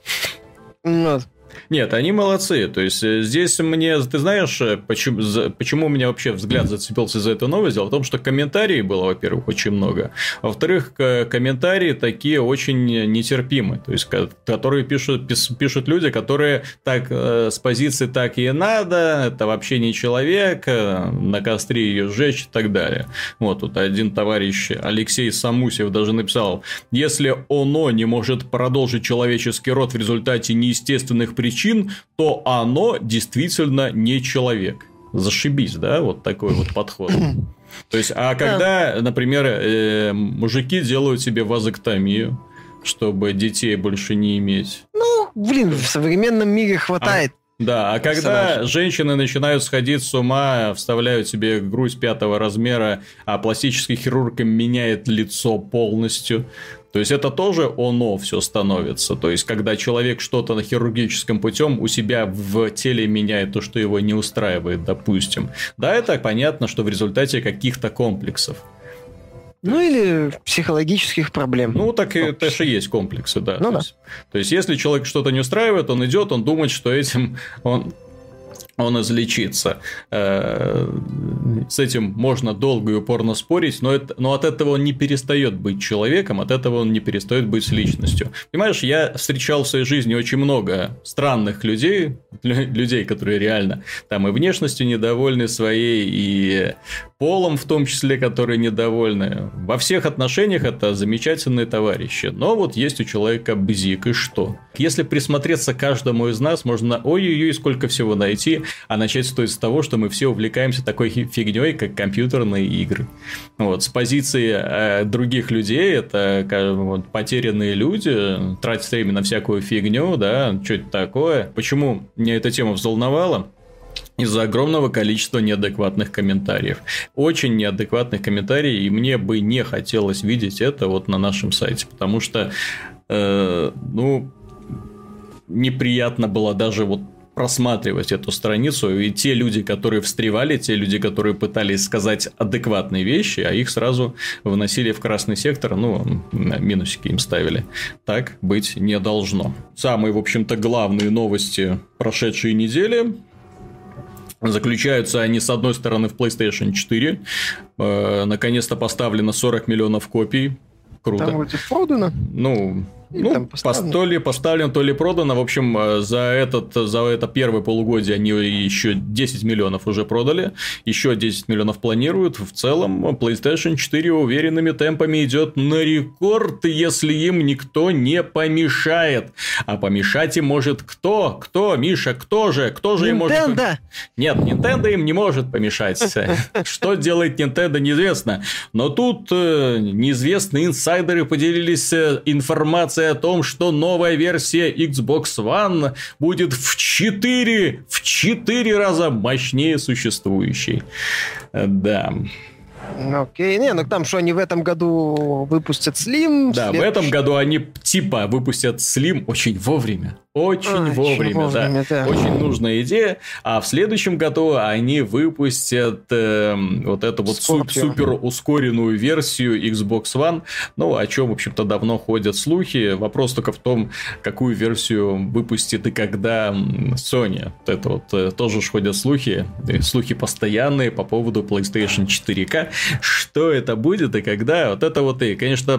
Вот. Нет, они молодцы. То есть э, здесь мне, ты знаешь, э, почему, почему у меня вообще взгляд зацепился за эту новость? Дело в том, что комментарий было, во-первых, очень много. Во-вторых, комментарии такие очень нетерпимые. То есть, которые пишут, пишут люди, которые так э, с позиции так и надо, это вообще не человек, на костре ее сжечь и так далее. Вот тут один товарищ Алексей Самусев даже написал, если оно не может продолжить человеческий род в результате неестественных причин, то оно действительно не человек. Зашибись, да, вот такой вот подход. То есть, а когда, например, э, мужики делают себе вазоктомию, чтобы детей больше не иметь. Ну, блин, в современном мире хватает. А, да, а когда женщины начинают сходить с ума, вставляют себе грудь пятого размера, а пластический хирург им меняет лицо полностью, то есть это тоже оно все становится. То есть когда человек что-то на хирургическом путем у себя в теле меняет то, что его не устраивает, допустим. Да, это понятно, что в результате каких-то комплексов. Ну или психологических проблем. Ну, так и это же есть комплексы, да. Ну, то, да. Есть, то есть, если человек что-то не устраивает, он идет, он думает, что этим он он излечится. Э, с этим можно долго и упорно спорить, но, это, но от этого он не перестает быть человеком, от этого он не перестает быть личностью. Понимаешь, я встречал в своей жизни очень много странных людей, людей, которые реально там и внешностью недовольны своей, и полом в том числе, которые недовольны. Во всех отношениях это замечательные товарищи. Но вот есть у человека бзик, и что? Если присмотреться к каждому из нас, можно ой-ой-ой сколько всего найти, а начать стоит с того, что мы все увлекаемся такой фигней, как компьютерные игры. Вот, с позиции э, других людей, это вот, потерянные люди, тратят время на всякую фигню, да, что это такое. Почему меня эта тема взволновала? из-за огромного количества неадекватных комментариев. Очень неадекватных комментариев, и мне бы не хотелось видеть это вот на нашем сайте, потому что, э, ну, неприятно было даже вот просматривать эту страницу, и те люди, которые встревали, те люди, которые пытались сказать адекватные вещи, а их сразу выносили в красный сектор, ну, минусики им ставили. Так быть не должно. Самые, в общем-то, главные новости прошедшей недели Заключаются они, с одной стороны, в PlayStation 4. Э, наконец-то поставлено 40 миллионов копий. Круто. Там вроде продано. Ну, ну, поставлено. то ли поставлен, то ли продано. В общем, э, за, этот, за это первое полугодие они еще 10 миллионов уже продали. Еще 10 миллионов планируют. В целом, PlayStation 4 уверенными темпами идет на рекорд, если им никто не помешает. А помешать им может кто? Кто, Миша? Кто же? Кто же им может... Nintendo! Нет, Nintendo им не может помешать. Что делает Nintendo, неизвестно. Но тут э, неизвестные инсайдеры поделились э, информацией информация о том, что новая версия Xbox One будет в 4, в 4 раза мощнее существующей. Да. Окей, не, ну там что, они в этом году выпустят Slim? Да, в этом году они типа выпустят Slim очень вовремя. Очень а, вовремя, вовремя, да. да. Очень нужная идея. А в следующем году они выпустят э, вот эту вот суп, супер ускоренную версию Xbox One. Ну, о чем, в общем-то, давно ходят слухи. Вопрос только в том, какую версию выпустит и когда Sony. Вот это вот э, тоже ходят слухи. Слухи постоянные по поводу PlayStation 4K. Что это будет и когда? Вот это вот и, конечно,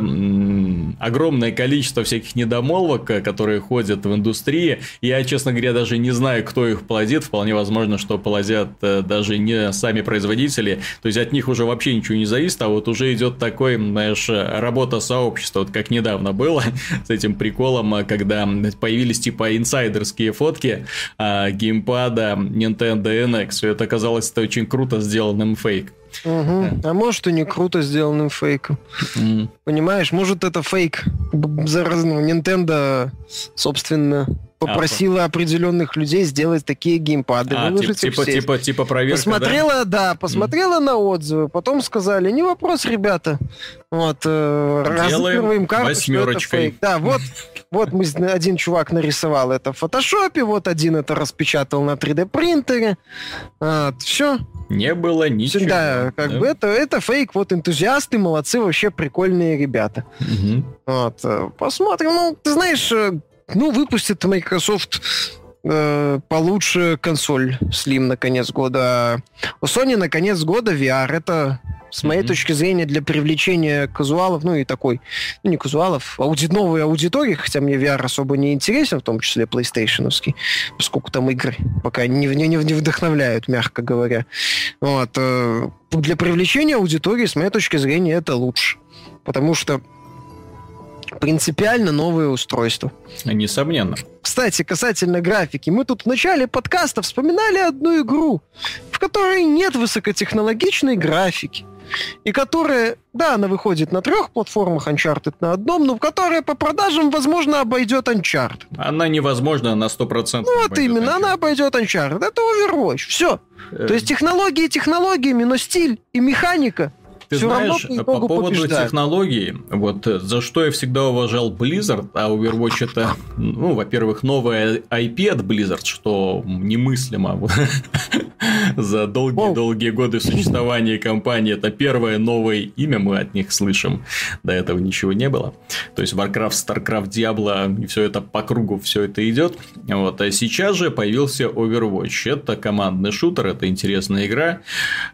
огромное количество всяких недомолвок, э, которые ходят в индустрии. Я, честно говоря, даже не знаю, кто их плодит. Вполне возможно, что плодят э, даже не сами производители. То есть от них уже вообще ничего не зависит, а вот уже идет такой, знаешь, работа сообщества. Вот как недавно было с этим приколом, э, когда появились типа инсайдерские фотки геймпада Nintendo NX. И это оказалось это очень круто сделанным фейк. Угу. А может и не круто сделанным фейком. Mm. Понимаешь, может это фейк. Заразно. Nintendo, собственно, попросила а, определенных людей сделать такие геймпады. А, типа, типа, типа, типа проверка, Посмотрела, да, да посмотрела mm. на отзывы, потом сказали, не вопрос, ребята. Вот, э, разыгрываем карту, что это фейк. Да, вот, вот мы, один чувак нарисовал это в фотошопе, вот один это распечатал на 3D принтере. Вот, все. Не было ничего. Да, как да? бы это, это фейк, вот энтузиасты, молодцы, вообще прикольные ребята. Угу. Вот, э, посмотрим. Ну, ты знаешь, э, ну, выпустит Microsoft э, получше консоль Slim на конец года. У Sony на конец года VR. Это, с моей mm-hmm. точки зрения, для привлечения казуалов, ну и такой, ну не казуалов, ауди, новой аудитории, хотя мне VR особо не интересен, в том числе PlayStation, поскольку там игры пока не, не, не вдохновляют, мягко говоря. Вот. Э, для привлечения аудитории, с моей точки зрения, это лучше. Потому что принципиально новое устройство. Несомненно. Кстати, касательно графики, мы тут в начале подкаста вспоминали одну игру, в которой нет высокотехнологичной графики. И которая, да, она выходит на трех платформах, Uncharted на одном, но в которой по продажам, возможно, обойдет Uncharted. Она невозможна на 100%. Ну вот именно, Uncharted. она обойдет Uncharted. Это Overwatch. Все. Э... То есть технологии технологиями, но стиль и механика ты Все знаешь, по поводу побеждать. технологий, вот э, за что я всегда уважал Blizzard, а Overwatch это, ну, во-первых, новая IP от Blizzard, что немыслимо за долгие-долгие годы существования компании. Это первое новое имя мы от них слышим. До этого ничего не было. То есть Warcraft, StarCraft, Diablo, все это по кругу, все это идет. Вот. А сейчас же появился Overwatch. Это командный шутер, это интересная игра.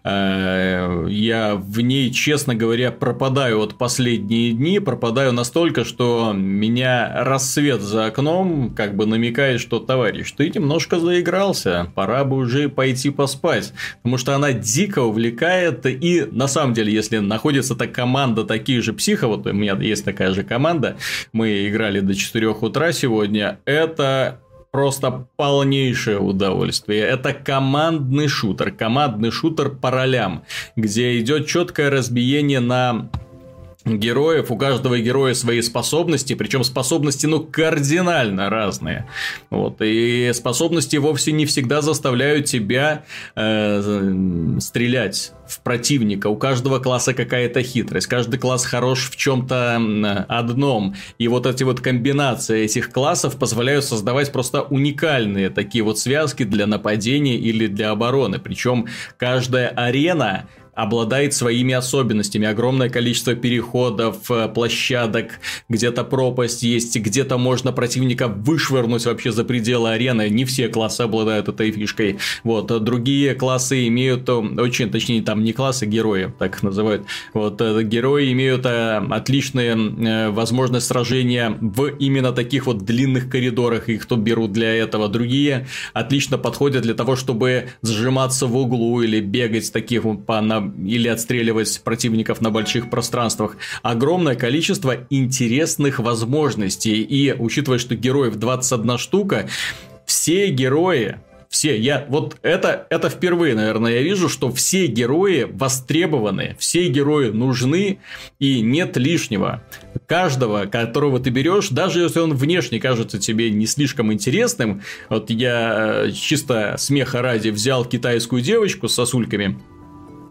Э, я в ней честно говоря, пропадаю от последние дни, пропадаю настолько, что меня рассвет за окном как бы намекает, что, товарищ, ты немножко заигрался, пора бы уже пойти поспать, потому что она дико увлекает, и на самом деле, если находится та команда таких же психов, вот у меня есть такая же команда, мы играли до 4 утра сегодня, это просто полнейшее удовольствие. Это командный шутер, командный шутер по ролям, где идет четкое разбиение на героев, у каждого героя свои способности, причем способности, ну, кардинально разные. Вот, и способности вовсе не всегда заставляют тебя э, стрелять в противника. У каждого класса какая-то хитрость. Каждый класс хорош в чем-то одном. И вот эти вот комбинации этих классов позволяют создавать просто уникальные такие вот связки для нападения или для обороны. Причем каждая арена обладает своими особенностями. Огромное количество переходов, э, площадок, где-то пропасть есть, где-то можно противника вышвырнуть вообще за пределы арены. Не все классы обладают этой фишкой. Вот. А другие классы имеют э, очень, точнее, там не классы, герои, так называют. Вот. Э, герои имеют отличные возможность сражения в именно таких вот длинных коридорах. Их то берут для этого. Другие отлично подходят для того, чтобы сжиматься в углу или бегать таких по на или отстреливать противников на больших пространствах. Огромное количество интересных возможностей. И учитывая, что героев 21 штука, все герои все, я вот это, это впервые, наверное, я вижу, что все герои востребованы, все герои нужны и нет лишнего. Каждого, которого ты берешь, даже если он внешне кажется тебе не слишком интересным, вот я э, чисто смеха ради взял китайскую девочку с сосульками,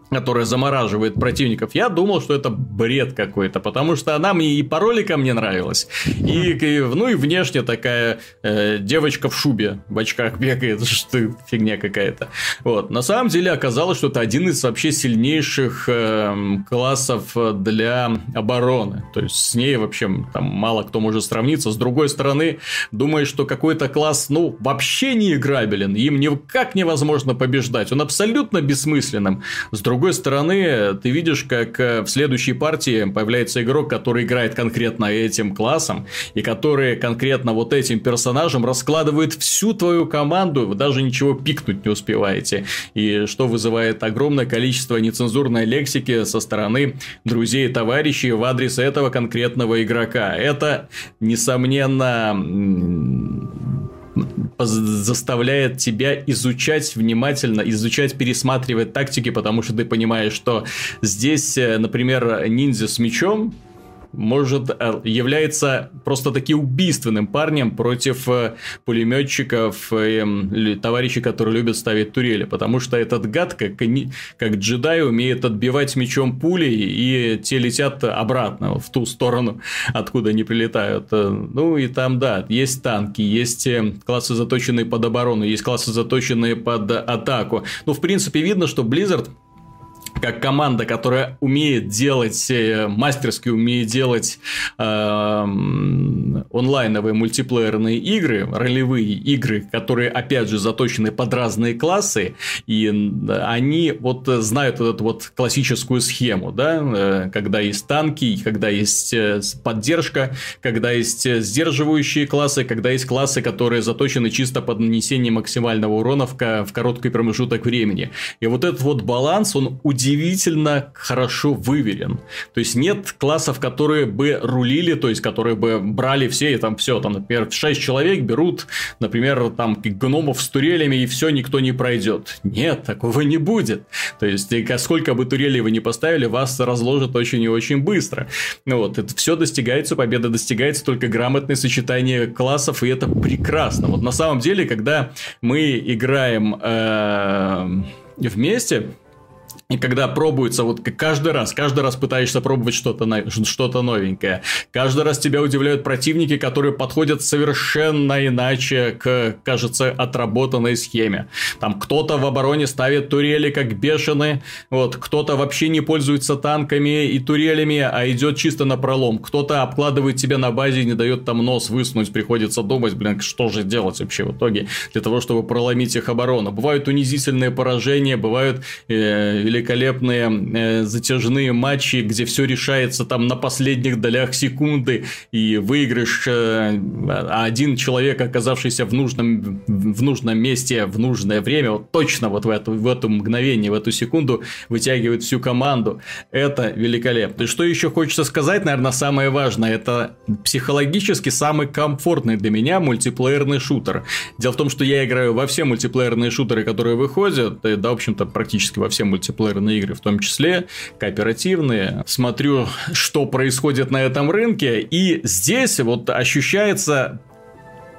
которая замораживает противников, я думал, что это бред какой-то, потому что она мне и по роликам не нравилась, и, и ну и внешне такая э, девочка в шубе, в очках бегает, что фигня какая-то. Вот. На самом деле оказалось, что это один из вообще сильнейших э, классов для обороны. То есть с ней вообще там мало кто может сравниться. С другой стороны, думаешь, что какой-то класс, ну, вообще не играбелен, им никак невозможно побеждать, он абсолютно бессмысленным. С другой другой стороны, ты видишь, как э, в следующей партии появляется игрок, который играет конкретно этим классом, и который конкретно вот этим персонажем раскладывает всю твою команду, вы даже ничего пикнуть не успеваете. И что вызывает огромное количество нецензурной лексики со стороны друзей и товарищей в адрес этого конкретного игрока. Это, несомненно, заставляет тебя изучать внимательно, изучать, пересматривать тактики, потому что ты понимаешь, что здесь, э, например, ниндзя с мечом, может, э, является просто таки убийственным парнем против э, пулеметчиков и товарищей, которые любят ставить турели, потому что этот гад, как, как джедай, умеет отбивать мечом пули, и те летят обратно в ту сторону, откуда они прилетают. Э, ну и там, да, есть танки, есть классы, заточенные под оборону, есть классы, заточенные под атаку. Ну, в принципе, видно, что Blizzard как команда, которая умеет делать, э, мастерски умеет делать э, онлайновые мультиплеерные игры, ролевые игры, которые, опять же, заточены под разные классы, и они вот знают вот эту вот классическую схему, да, э, когда есть танки, когда есть э, поддержка, когда есть сдерживающие классы, когда есть классы, которые заточены чисто под нанесение максимального урона в короткий промежуток времени. И вот этот вот баланс, он удивительный удивительно хорошо выверен. То есть нет классов, которые бы рулили, то есть которые бы брали все и там все, там, например, 6 человек берут, например, там гномов с турелями и все, никто не пройдет. Нет, такого не будет. То есть сколько бы турелей вы не поставили, вас разложат очень и очень быстро. Ну вот, это все достигается, победа достигается только грамотное сочетание классов, и это прекрасно. Вот на самом деле, когда мы играем э, вместе, и когда пробуется, вот каждый раз, каждый раз пытаешься пробовать что-то что новенькое, каждый раз тебя удивляют противники, которые подходят совершенно иначе к, кажется, отработанной схеме. Там кто-то в обороне ставит турели как бешеные, вот, кто-то вообще не пользуется танками и турелями, а идет чисто на пролом. Кто-то обкладывает тебя на базе и не дает там нос высунуть, приходится думать, блин, что же делать вообще в итоге для того, чтобы проломить их оборону. Бывают унизительные поражения, бывают э, великолепные э, затяжные матчи, где все решается там на последних долях секунды, и выигрыш, э, один человек, оказавшийся в нужном, в нужном месте в нужное время, вот точно вот в это, в это мгновение, в эту секунду вытягивает всю команду. Это великолепно. И что еще хочется сказать, наверное, самое важное, это психологически самый комфортный для меня мультиплеерный шутер. Дело в том, что я играю во все мультиплеерные шутеры, которые выходят, да, в общем-то, практически во все мультиплеерные мультиплеерные игры в том числе, кооперативные. Смотрю, что происходит на этом рынке, и здесь вот ощущается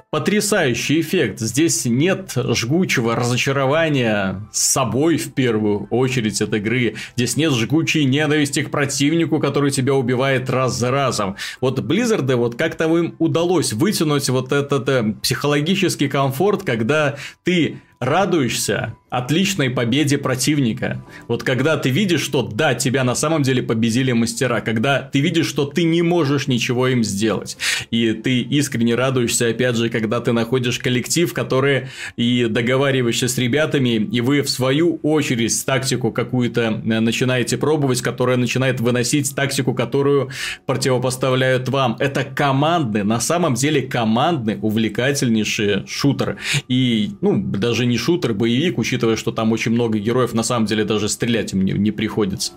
потрясающий эффект. Здесь нет жгучего разочарования с собой в первую очередь от игры. Здесь нет жгучей ненависти к противнику, который тебя убивает раз за разом. Вот Blizzard, вот как-то им удалось вытянуть вот этот э, психологический комфорт, когда ты радуешься отличной победе противника. Вот когда ты видишь, что да, тебя на самом деле победили мастера, когда ты видишь, что ты не можешь ничего им сделать, и ты искренне радуешься, опять же, когда ты находишь коллектив, который и договариваешься с ребятами, и вы в свою очередь тактику какую-то э, начинаете пробовать, которая начинает выносить тактику, которую противопоставляют вам. Это командный, на самом деле командный, увлекательнейший шутер. И, ну, даже не шутер, боевик, учитывая, что там очень много героев, на самом деле даже стрелять им не, не приходится.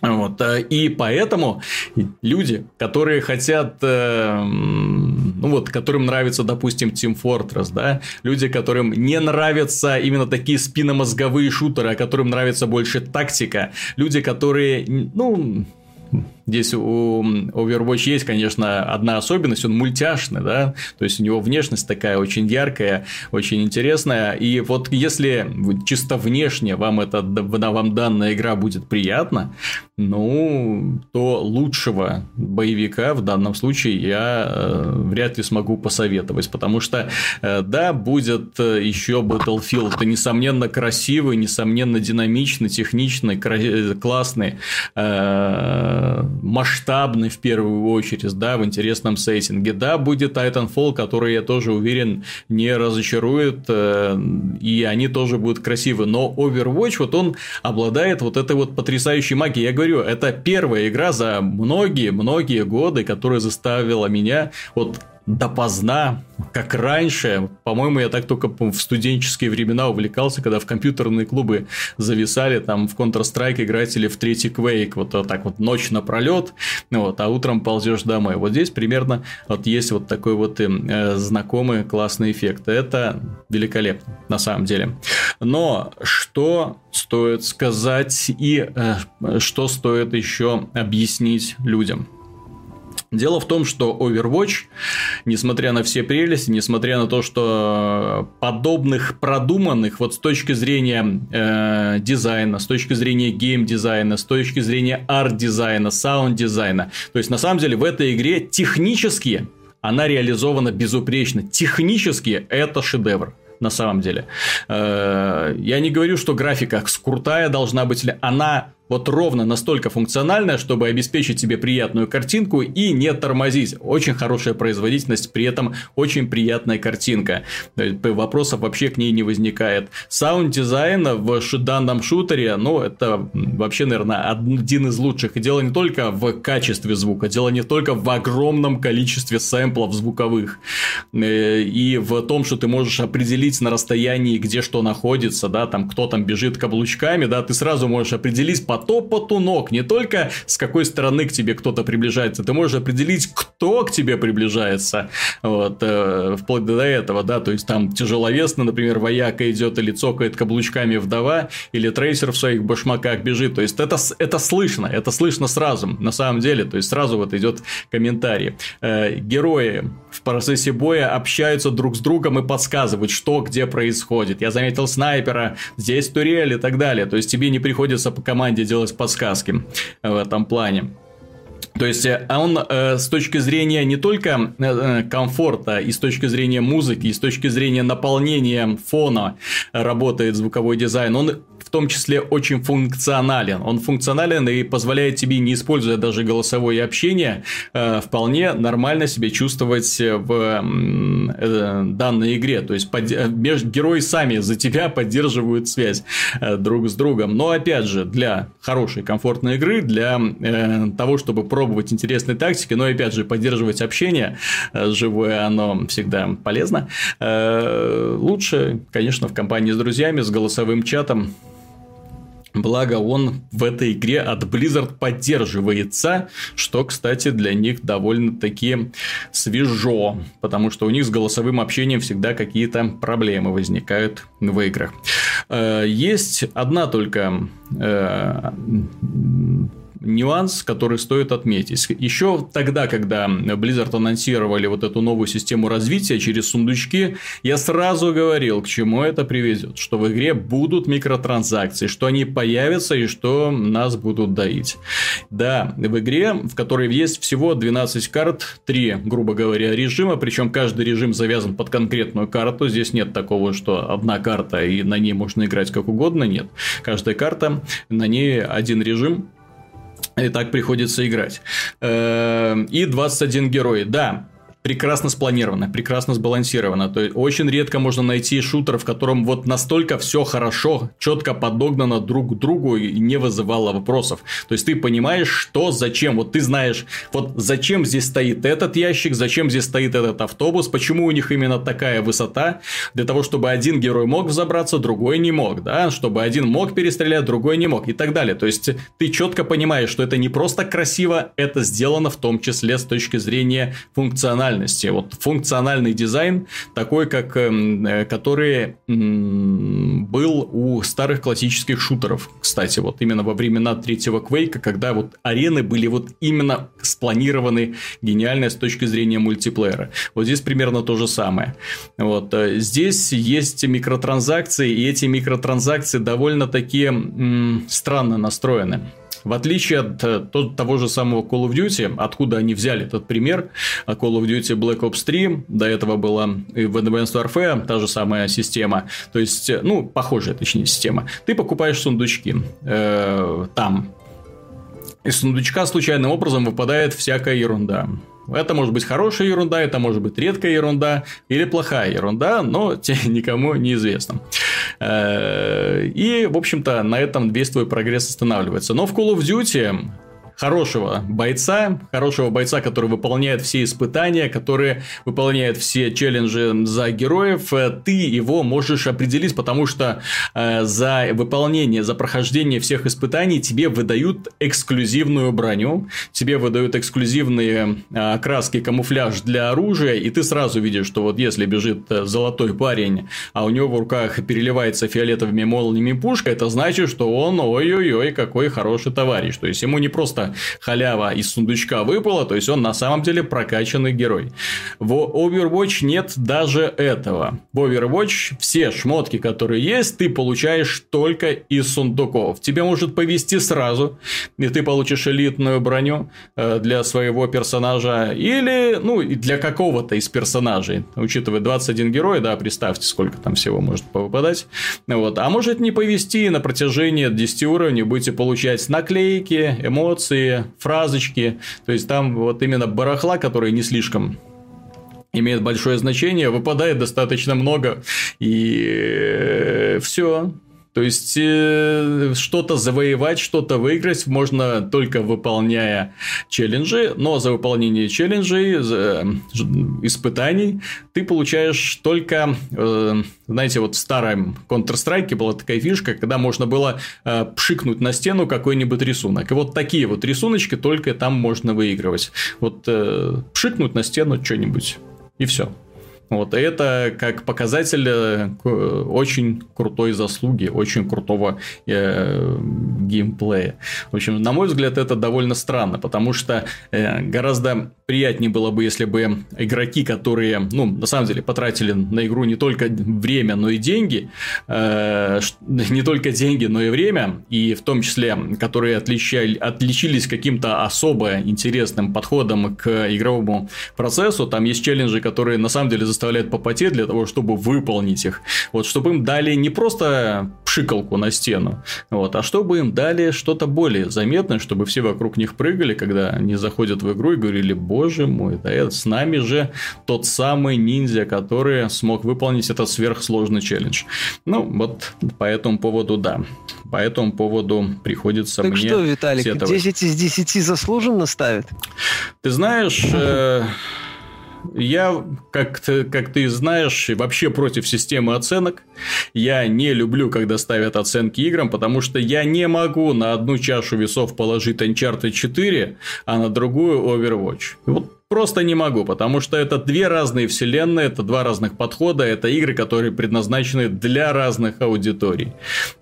Вот, э, и поэтому люди, которые хотят, э, ну вот, которым нравится, допустим, Team Fortress, да, люди, которым не нравятся именно такие спиномозговые шутеры, а которым нравится больше тактика, люди, которые, ну, Здесь у Overwatch есть, конечно, одна особенность, он мультяшный, да, то есть у него внешность такая очень яркая, очень интересная, и вот если чисто внешне вам это, вам данная игра будет приятна, ну, то лучшего боевика в данном случае я э, вряд ли смогу посоветовать, потому что, э, да, будет э, еще Battlefield, это несомненно красивый, несомненно динамичный, техничный, кра- классный, э, масштабный в первую очередь, да, в интересном сеттинге. Да, будет Titanfall, который, я тоже уверен, не разочарует, э, и они тоже будут красивы, но Overwatch, вот он обладает вот этой вот потрясающей магией. Я говорю, это первая игра за многие-многие годы, которая заставила меня вот допоздна, как раньше. По-моему, я так только в студенческие времена увлекался, когда в компьютерные клубы зависали там в Counter-Strike играть или в третий Quake. Вот так вот ночь напролет, вот, а утром ползешь домой. Вот здесь примерно вот есть вот такой вот э, знакомый классный эффект. Это великолепно, на самом деле. Но что стоит сказать и э, что стоит еще объяснить людям? Дело в том, что Overwatch, несмотря на все прелести, несмотря на то, что подобных продуманных вот с точки зрения э, дизайна, с точки зрения гейм-дизайна, с точки зрения арт-дизайна, саунд-дизайна, то есть на самом деле в этой игре технически она реализована безупречно. Технически это шедевр на самом деле. Э, я не говорю, что графика крутая должна быть, она вот ровно настолько функциональная, чтобы обеспечить себе приятную картинку и не тормозить. Очень хорошая производительность, при этом очень приятная картинка. Вопросов вообще к ней не возникает. Саунд-дизайн в данном шутере, ну, это вообще, наверное, один из лучших. И дело не только в качестве звука, дело не только в огромном количестве сэмплов звуковых. Э, и в том, что ты можешь определить на расстоянии, где что находится, да, там, кто там бежит каблучками, да, ты сразу можешь определить по топоту ног, не только с какой стороны к тебе кто-то приближается, ты можешь определить, кто к тебе приближается, вот, э, вплоть до этого, да, то есть там тяжеловесно, например, вояка идет или цокает каблучками вдова, или трейсер в своих башмаках бежит, то есть это, это слышно, это слышно сразу, на самом деле, то есть сразу вот идет комментарий. Э, герои в процессе боя общаются друг с другом и подсказывают, что где происходит. Я заметил снайпера, здесь турель и так далее, то есть тебе не приходится по команде делать подсказки в этом плане. То есть э, он э, с точки зрения не только э, э, комфорта, и с точки зрения музыки, и с точки зрения наполнения фона работает звуковой дизайн, он том числе очень функционален. Он функционален и позволяет тебе, не используя даже голосовое общение, э, вполне нормально себя чувствовать в э, данной игре. То есть. Э, герои сами за тебя поддерживают связь друг с другом. Но опять же, для хорошей, комфортной игры, для того, чтобы пробовать интересные тактики, но опять же, поддерживать общение живое, оно всегда полезно. Лучше, конечно, в компании с друзьями, с голосовым чатом Благо он в этой игре от Blizzard поддерживается, что, кстати, для них довольно-таки свежо, потому что у них с голосовым общением всегда какие-то проблемы возникают в играх. Э, есть одна только э, нюанс, который стоит отметить. Еще тогда, когда Blizzard анонсировали вот эту новую систему развития через сундучки, я сразу говорил, к чему это приведет. Что в игре будут микротранзакции, что они появятся и что нас будут доить. Да, в игре, в которой есть всего 12 карт, 3, грубо говоря, режима, причем каждый режим завязан под конкретную карту. Здесь нет такого, что одна карта и на ней можно играть как угодно. Нет. Каждая карта, на ней один режим, и так приходится играть. Эм, и 21 герой. Да, прекрасно спланировано, прекрасно сбалансировано. То есть очень редко можно найти шутер, в котором вот настолько все хорошо, четко подогнано друг к другу и не вызывало вопросов. То есть ты понимаешь, что, зачем. Вот ты знаешь, вот зачем здесь стоит этот ящик, зачем здесь стоит этот автобус, почему у них именно такая высота, для того, чтобы один герой мог взобраться, другой не мог, да, чтобы один мог перестрелять, другой не мог и так далее. То есть ты четко понимаешь, что это не просто красиво, это сделано в том числе с точки зрения функциональности функциональности. Вот функциональный дизайн такой, как эм, э, который был у старых классических шутеров. Кстати, вот именно во времена третьего Квейка, когда вот арены были вот именно спланированы гениально с точки зрения мультиплеера. Вот здесь примерно то же самое. Вот э, здесь есть микротранзакции, и эти микротранзакции довольно-таки странно настроены. В отличие от э, того же самого Call of Duty, откуда они взяли этот пример, а Call of Duty Black Ops 3, до этого была и в Advanced Warfare та же самая система, то есть, э, ну, похожая, точнее, система. Ты покупаешь сундучки, э, там из сундучка случайным образом выпадает всякая ерунда. Это может быть хорошая ерунда, это может быть редкая ерунда или плохая ерунда, но те никому не известно. Э, и, в общем-то, на этом весь твой прогресс останавливается. Но в Call of Duty хорошего бойца, хорошего бойца, который выполняет все испытания, который выполняет все челленджи за героев, э, ты его можешь определить, потому что э, за выполнение, за прохождение всех испытаний тебе выдают эксклюзивную броню, тебе выдают эксклюзивные э, краски, камуфляж для оружия, и ты сразу видишь, что вот если бежит э, золотой парень, а у него в руках переливается фиолетовыми молниями пушка, это значит, что он ой-ой-ой, какой хороший товарищ. То есть ему не просто халява из сундучка выпала, то есть он на самом деле прокачанный герой. В Overwatch нет даже этого. В Overwatch все шмотки, которые есть, ты получаешь только из сундуков. Тебе может повести сразу, и ты получишь элитную броню э, для своего персонажа, или, ну, для какого-то из персонажей. Учитывая 21 герой, да, представьте, сколько там всего может попадать. Вот. А может не повести на протяжении 10 уровней будете получать наклейки, эмоции, эмоции, фразочки. То есть там вот именно барахла, которые не слишком имеет большое значение, выпадает достаточно много, и э, все. То есть э, что-то завоевать, что-то выиграть можно только выполняя челленджи, но за выполнение челленджей, за, э, испытаний ты получаешь только, э, знаете, вот в старом Counter-Strike была такая фишка, когда можно было э, пшикнуть на стену какой-нибудь рисунок. И вот такие вот рисуночки только там можно выигрывать. Вот э, пшикнуть на стену что-нибудь и все. Вот, и это как показатель э, очень крутой заслуги, очень крутого э, геймплея. В общем, на мой взгляд, это довольно странно, потому что э, гораздо приятнее было бы, если бы игроки, которые, ну, на самом деле, потратили на игру не только время, но и деньги, э, не только деньги, но и время, и в том числе, которые отличали, отличились каким-то особо интересным подходом к игровому процессу. Там есть челленджи, которые на самом деле заставляют попотеть для того, чтобы выполнить их. Вот, чтобы им дали не просто пшикалку на стену, вот, а чтобы им дали что-то более заметное, чтобы все вокруг них прыгали, когда они заходят в игру и говорили, боже мой, да это с нами же тот самый ниндзя, который смог выполнить этот сверхсложный челлендж. Ну, вот по этому поводу да. По этому поводу приходится так мне что, Виталик, сетовать. 10 из 10 заслуженно ставит? Ты знаешь... Э я, как ты, как ты знаешь, вообще против системы оценок. Я не люблю, когда ставят оценки играм, потому что я не могу на одну чашу весов положить Uncharted 4, а на другую Overwatch. Вот просто не могу, потому что это две разные вселенные, это два разных подхода, это игры, которые предназначены для разных аудиторий.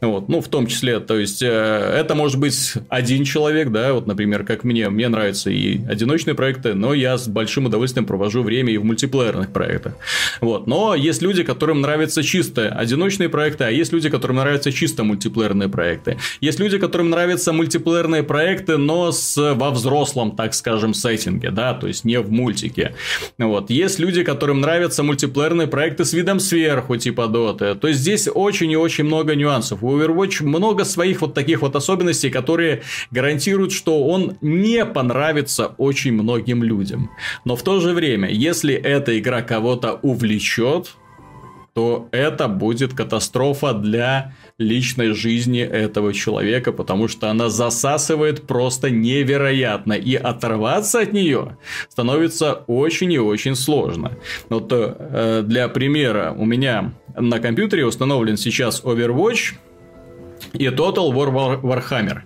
Вот, ну, в том числе, то есть, э, это может быть один человек, да, вот, например, как мне, мне нравятся и одиночные проекты, но я с большим удовольствием провожу время и в мультиплеерных проектах. Вот, но есть люди, которым нравятся чисто одиночные проекты, а есть люди, которым нравятся чисто мультиплеерные проекты. Есть люди, которым нравятся мультиплеерные проекты, но с, во взрослом, так скажем, сеттинге, да, то есть не в мультике. Вот. Есть люди, которым нравятся мультиплеерные проекты с видом сверху, типа Dota. То есть здесь очень и очень много нюансов. У Overwatch много своих вот таких вот особенностей, которые гарантируют, что он не понравится очень многим людям. Но в то же время, если эта игра кого-то увлечет, то это будет катастрофа для личной жизни этого человека, потому что она засасывает просто невероятно, и оторваться от нее становится очень и очень сложно. Вот э, для примера, у меня на компьютере установлен сейчас Overwatch и Total War Warhammer.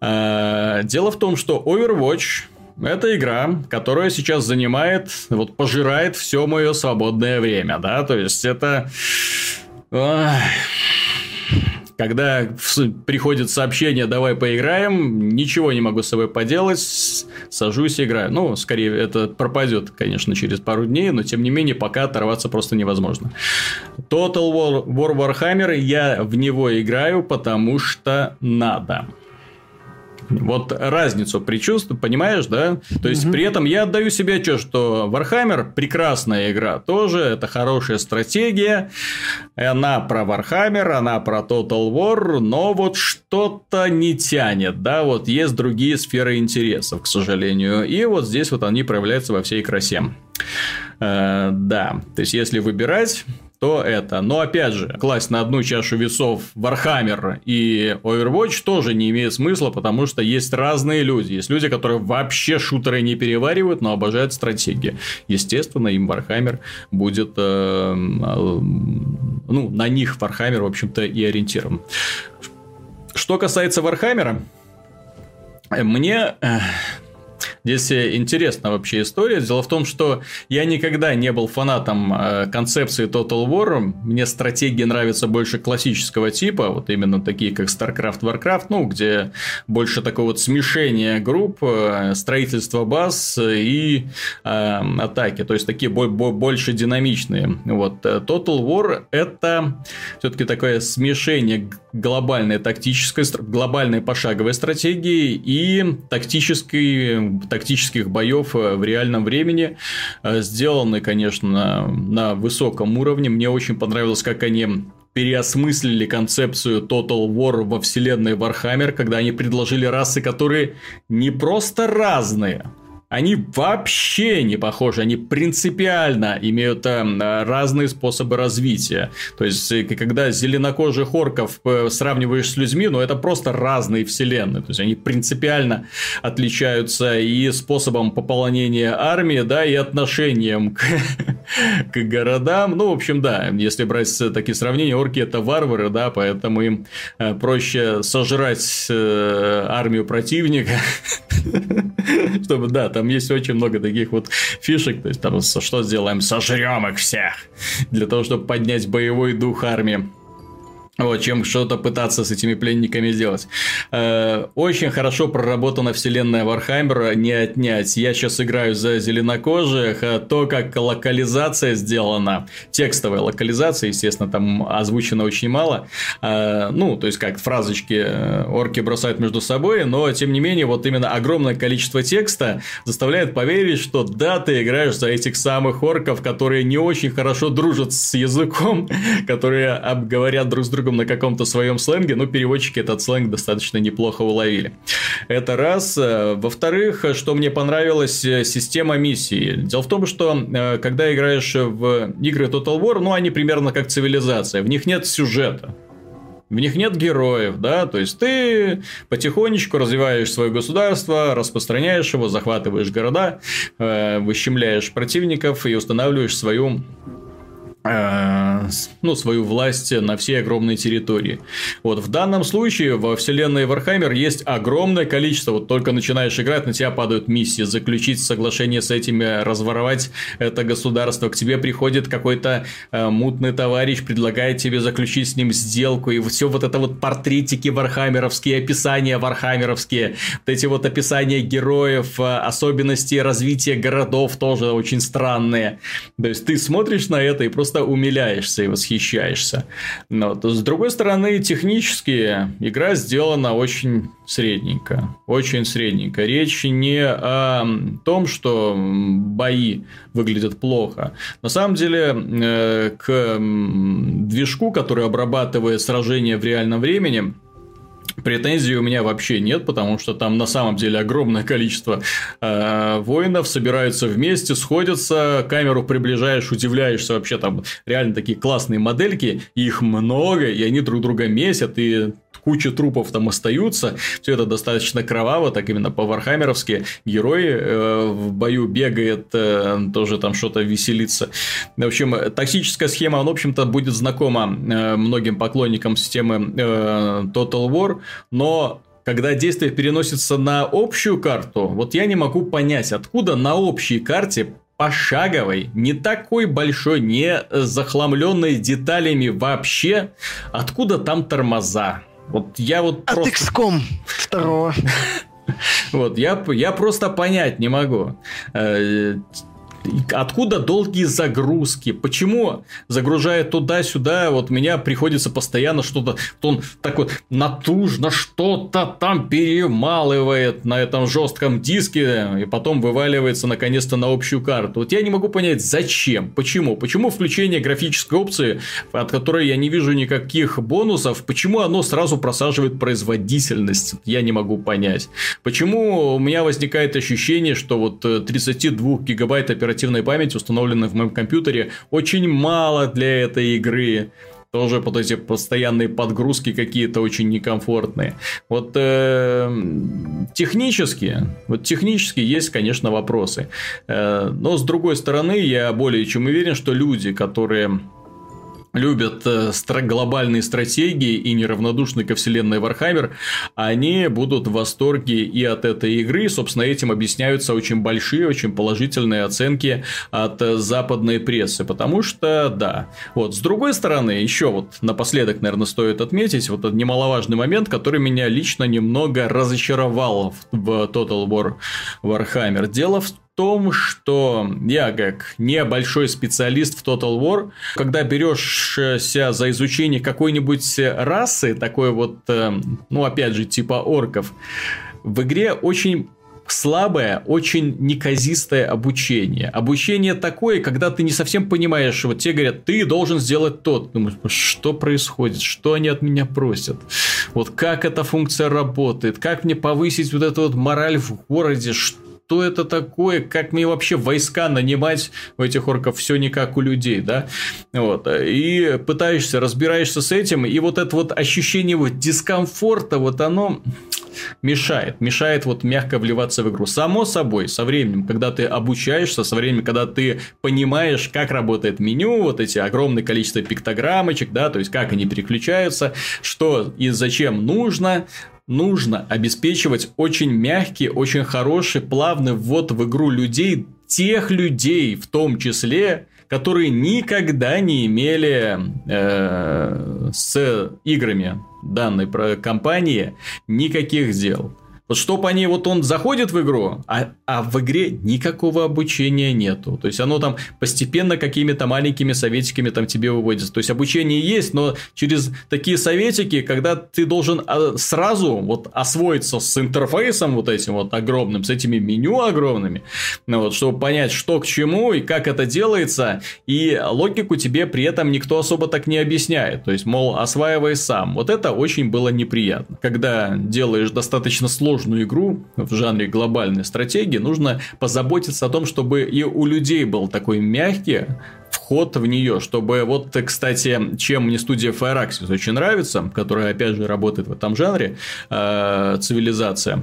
Э, дело в том, что Overwatch это игра, которая сейчас занимает, вот пожирает все мое свободное время, да, то есть это... Ой когда приходит сообщение «давай поиграем», ничего не могу с собой поделать, сажусь и играю. Ну, скорее, это пропадет, конечно, через пару дней, но, тем не менее, пока оторваться просто невозможно. Total War, War Warhammer, я в него играю, потому что надо. Вот разницу причувствую, понимаешь, да? То есть, угу. при этом я отдаю себе отчет, что Warhammer прекрасная игра, тоже это хорошая стратегия, она про Warhammer, она про Total War, но вот что-то не тянет, да, вот есть другие сферы интересов, к сожалению, и вот здесь вот они проявляются во всей красе. Э, да, то есть, если выбирать, то это. Но опять же, класть на одну чашу весов Warhammer и Overwatch тоже не имеет смысла, потому что есть разные люди. Есть люди, которые вообще шутеры не переваривают, но обожают стратегии. Естественно, им Warhammer будет... Э, э, ну, на них Warhammer, в общем-то, и ориентирован. Что касается Warhammer, мне э, Здесь э, интересна вообще история. Дело в том, что я никогда не был фанатом э, концепции Total War. Мне стратегии нравятся больше классического типа, вот именно такие, как StarCraft, Warcraft, ну, где больше такое вот смешение групп, э, строительство баз и э, атаки, то есть такие больше динамичные. Вот. Total War это все-таки такое смешение глобальной тактической, глобальной пошаговой стратегии и тактической тактических боев э, в реальном времени. Э, сделаны, конечно, на высоком уровне. Мне очень понравилось, как они переосмыслили концепцию Total War во вселенной Warhammer, когда они предложили расы, которые не просто разные, они вообще не похожи, они принципиально имеют э, разные способы развития. То есть, э, когда зеленокожих орков э, сравниваешь с людьми, ну, это просто разные вселенные. То есть, они принципиально отличаются и способом пополнения армии, да, и отношением к, к городам. Ну, в общем, да, если брать такие сравнения, орки это варвары, да, поэтому им проще сожрать армию противника, чтобы, да, там есть очень много таких вот фишек, то есть там что сделаем, сожрем их всех, для того, чтобы поднять боевой дух армии. Вот, чем что-то пытаться с этими пленниками сделать. Э, очень хорошо проработана вселенная Warhammer а, не отнять. Я сейчас играю за зеленокожих, а то, как локализация сделана, текстовая локализация, естественно, там озвучено очень мало. Э, ну, то есть, как фразочки э, орки бросают между собой, но, тем не менее, вот именно огромное количество текста заставляет поверить, что да, ты играешь за этих самых орков, которые не очень хорошо дружат с языком, которые обговорят друг с другом другом на каком-то своем сленге, но переводчики этот сленг достаточно неплохо уловили. Это раз. Во-вторых, что мне понравилась э, система миссии. Дело в том, что э, когда играешь в игры Total War, ну, они примерно как цивилизация, в них нет сюжета. В них нет героев, да, то есть ты потихонечку развиваешь свое государство, распространяешь его, захватываешь города, э, выщемляешь противников и устанавливаешь свою Э, ну, свою власть на всей огромной территории. Вот в данном случае во вселенной Warhammer есть огромное количество, вот только начинаешь играть, на тебя падают миссии, заключить соглашение с этими, разворовать это государство, к тебе приходит какой-то э, мутный товарищ, предлагает тебе заключить с ним сделку, и все вот это вот портретики вархаммеровские, описания вархаммеровские, вот эти вот описания героев, э, особенности развития городов тоже очень странные. То есть ты смотришь на это и просто просто умиляешься и восхищаешься. Но с другой стороны, технически игра сделана очень средненько. Очень средненько. Речь не о том, что бои выглядят плохо. На самом деле, э, к движку, который обрабатывает сражения в реальном времени, Претензий у меня вообще нет, потому что там на самом деле огромное количество э, воинов собираются вместе, сходятся, камеру приближаешь, удивляешься вообще там реально такие классные модельки, их много, и они друг друга месят, и куча трупов там остаются, все это достаточно кроваво, так именно по-вархаммеровски, герой э, в бою бегает, э, тоже там что-то веселится. В общем, токсическая схема, она, в общем-то, будет знакома э, многим поклонникам системы э, Total War, но когда действие переносится на общую карту, вот я не могу понять, откуда на общей карте пошаговой, не такой большой, не захламленной деталями вообще, откуда там тормоза. Вот я вот От просто... XCOM второго. Вот, я, я просто понять не могу. Откуда долгие загрузки? Почему, загружая туда-сюда, вот меня приходится постоянно что-то, он так вот натужно что-то там перемалывает на этом жестком диске, и потом вываливается наконец-то на общую карту. Вот я не могу понять, зачем, почему, почему включение графической опции, от которой я не вижу никаких бонусов, почему оно сразу просаживает производительность, я не могу понять. Почему у меня возникает ощущение, что вот 32 э, гигабайт оперативной оперативной памяти, установленной в моем компьютере, очень мало для этой игры тоже под эти постоянные подгрузки какие-то очень некомфортные. Вот э, технически, вот технически есть, конечно, вопросы. Э, но с другой стороны, я более чем уверен, что люди, которые любят э, глобальные стратегии и неравнодушны ко вселенной Warhammer, они будут в восторге и от этой игры. Собственно, этим объясняются очень большие, очень положительные оценки от э, западной прессы. Потому что, да. Вот, с другой стороны, еще вот напоследок, наверное, стоит отметить вот этот немаловажный момент, который меня лично немного разочаровал в Total War Warhammer. Дело в том, что я как небольшой специалист в Total War, когда берешься за изучение какой-нибудь расы, такой вот, э, ну опять же, типа орков, в игре очень слабое, очень неказистое обучение. Обучение такое, когда ты не совсем понимаешь, вот тебе говорят, ты должен сделать тот. Думаешь, что происходит, что они от меня просят, вот как эта функция работает, как мне повысить вот эту вот мораль в городе, что что это такое, как мне вообще войска нанимать у этих орков, все не как у людей, да, вот, и пытаешься, разбираешься с этим, и вот это вот ощущение вот дискомфорта, вот оно мешает, мешает вот мягко вливаться в игру. Само собой, со временем, когда ты обучаешься, со временем, когда ты понимаешь, как работает меню, вот эти огромное количество пиктограммочек, да, то есть как они переключаются, что и зачем нужно, нужно обеспечивать очень мягкий, очень хороший, плавный ввод в игру людей, тех людей в том числе, которые никогда не имели э, с играми данной компании никаких дел. Вот чтобы они, вот он заходит в игру, а, а в игре никакого обучения нету. То есть, оно там постепенно какими-то маленькими советиками там тебе выводится. То есть, обучение есть, но через такие советики, когда ты должен а, сразу вот освоиться с интерфейсом вот этим вот огромным, с этими меню огромными, ну, вот, чтобы понять, что к чему и как это делается, и логику тебе при этом никто особо так не объясняет. То есть, мол, осваивай сам. Вот это очень было неприятно. Когда делаешь достаточно сложно сложную игру в жанре глобальной стратегии, нужно позаботиться о том, чтобы и у людей был такой мягкий вход в нее, чтобы вот, кстати, чем мне студия Firaxis очень нравится, которая, опять же, работает в этом жанре, э, цивилизация,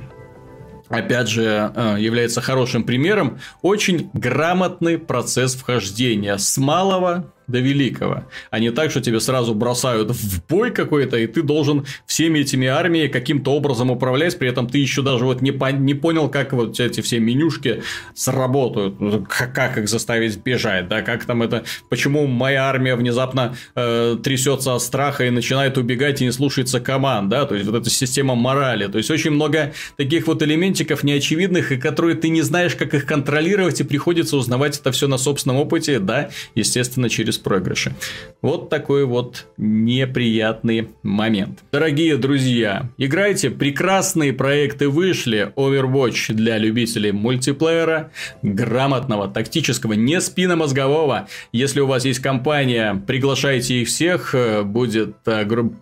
опять же, э, является хорошим примером, очень грамотный процесс вхождения с малого до великого, а не так, что тебе сразу бросают в бой какой-то, и ты должен всеми этими армиями каким-то образом управлять, при этом ты еще даже вот не, по- не понял, как вот эти все менюшки сработают, как, как их заставить бежать, да, как там это, почему моя армия внезапно э, трясется от страха и начинает убегать и не слушается команд, да, то есть вот эта система морали, то есть очень много таких вот элементиков неочевидных, и которые ты не знаешь, как их контролировать, и приходится узнавать это все на собственном опыте, да, естественно, через беспроигрыше. Вот такой вот неприятный момент. Дорогие друзья, играйте, прекрасные проекты вышли. Overwatch для любителей мультиплеера, грамотного, тактического, не спиномозгового. Если у вас есть компания, приглашайте их всех, будет,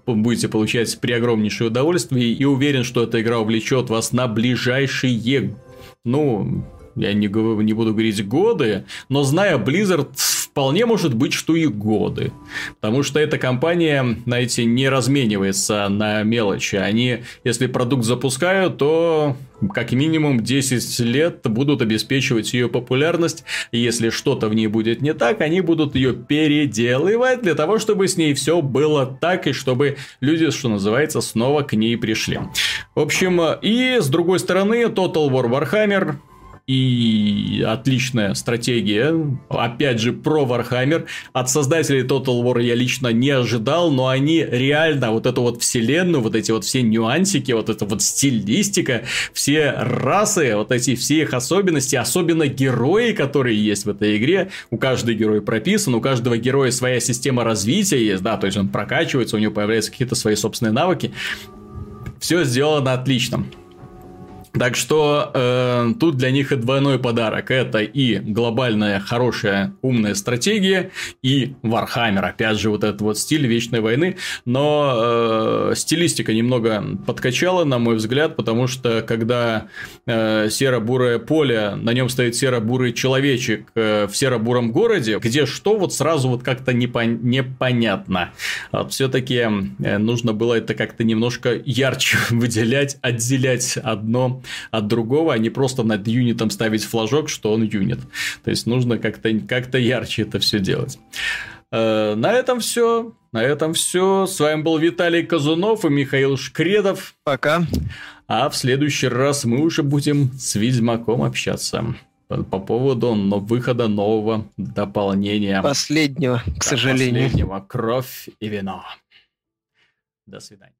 будете получать при огромнейшее удовольствие и уверен, что эта игра увлечет вас на ближайшие ну, я не, не буду говорить годы, но зная Blizzard, вполне может быть, что и годы. Потому что эта компания, знаете, не разменивается на мелочи. Они, если продукт запускают, то как минимум 10 лет будут обеспечивать ее популярность. И если что-то в ней будет не так, они будут ее переделывать для того, чтобы с ней все было так, и чтобы люди, что называется, снова к ней пришли. В общем, и с другой стороны, Total War Warhammer и отличная стратегия. Опять же, про Warhammer. От создателей Total War я лично не ожидал, но они реально вот эту вот вселенную, вот эти вот все нюансики, вот эта вот стилистика, все расы, вот эти все их особенности, особенно герои, которые есть в этой игре. У каждого героя прописан, у каждого героя своя система развития есть, да, то есть он прокачивается, у него появляются какие-то свои собственные навыки. Все сделано отлично. Так что э, тут для них и двойной подарок. Это и глобальная, хорошая, умная стратегия, и Warhammer, опять же, вот этот вот стиль Вечной войны. Но э, стилистика немного подкачала, на мой взгляд, потому что когда э, серо-бурое поле, на нем стоит серо-бурый человечек э, в серо-буром городе, где что, вот сразу вот как-то непон- непонятно. Вот все-таки э, нужно было это как-то немножко ярче выделять, отделять одно от другого, а не просто над юнитом ставить флажок, что он юнит. То есть нужно как-то как ярче это все делать. Э, на этом все. На этом все. С вами был Виталий Казунов и Михаил Шкредов. Пока. А в следующий раз мы уже будем с Ведьмаком общаться по, по поводу но, выхода нового дополнения. Последнего, к сожалению. Последнего. Кровь и вино. До свидания.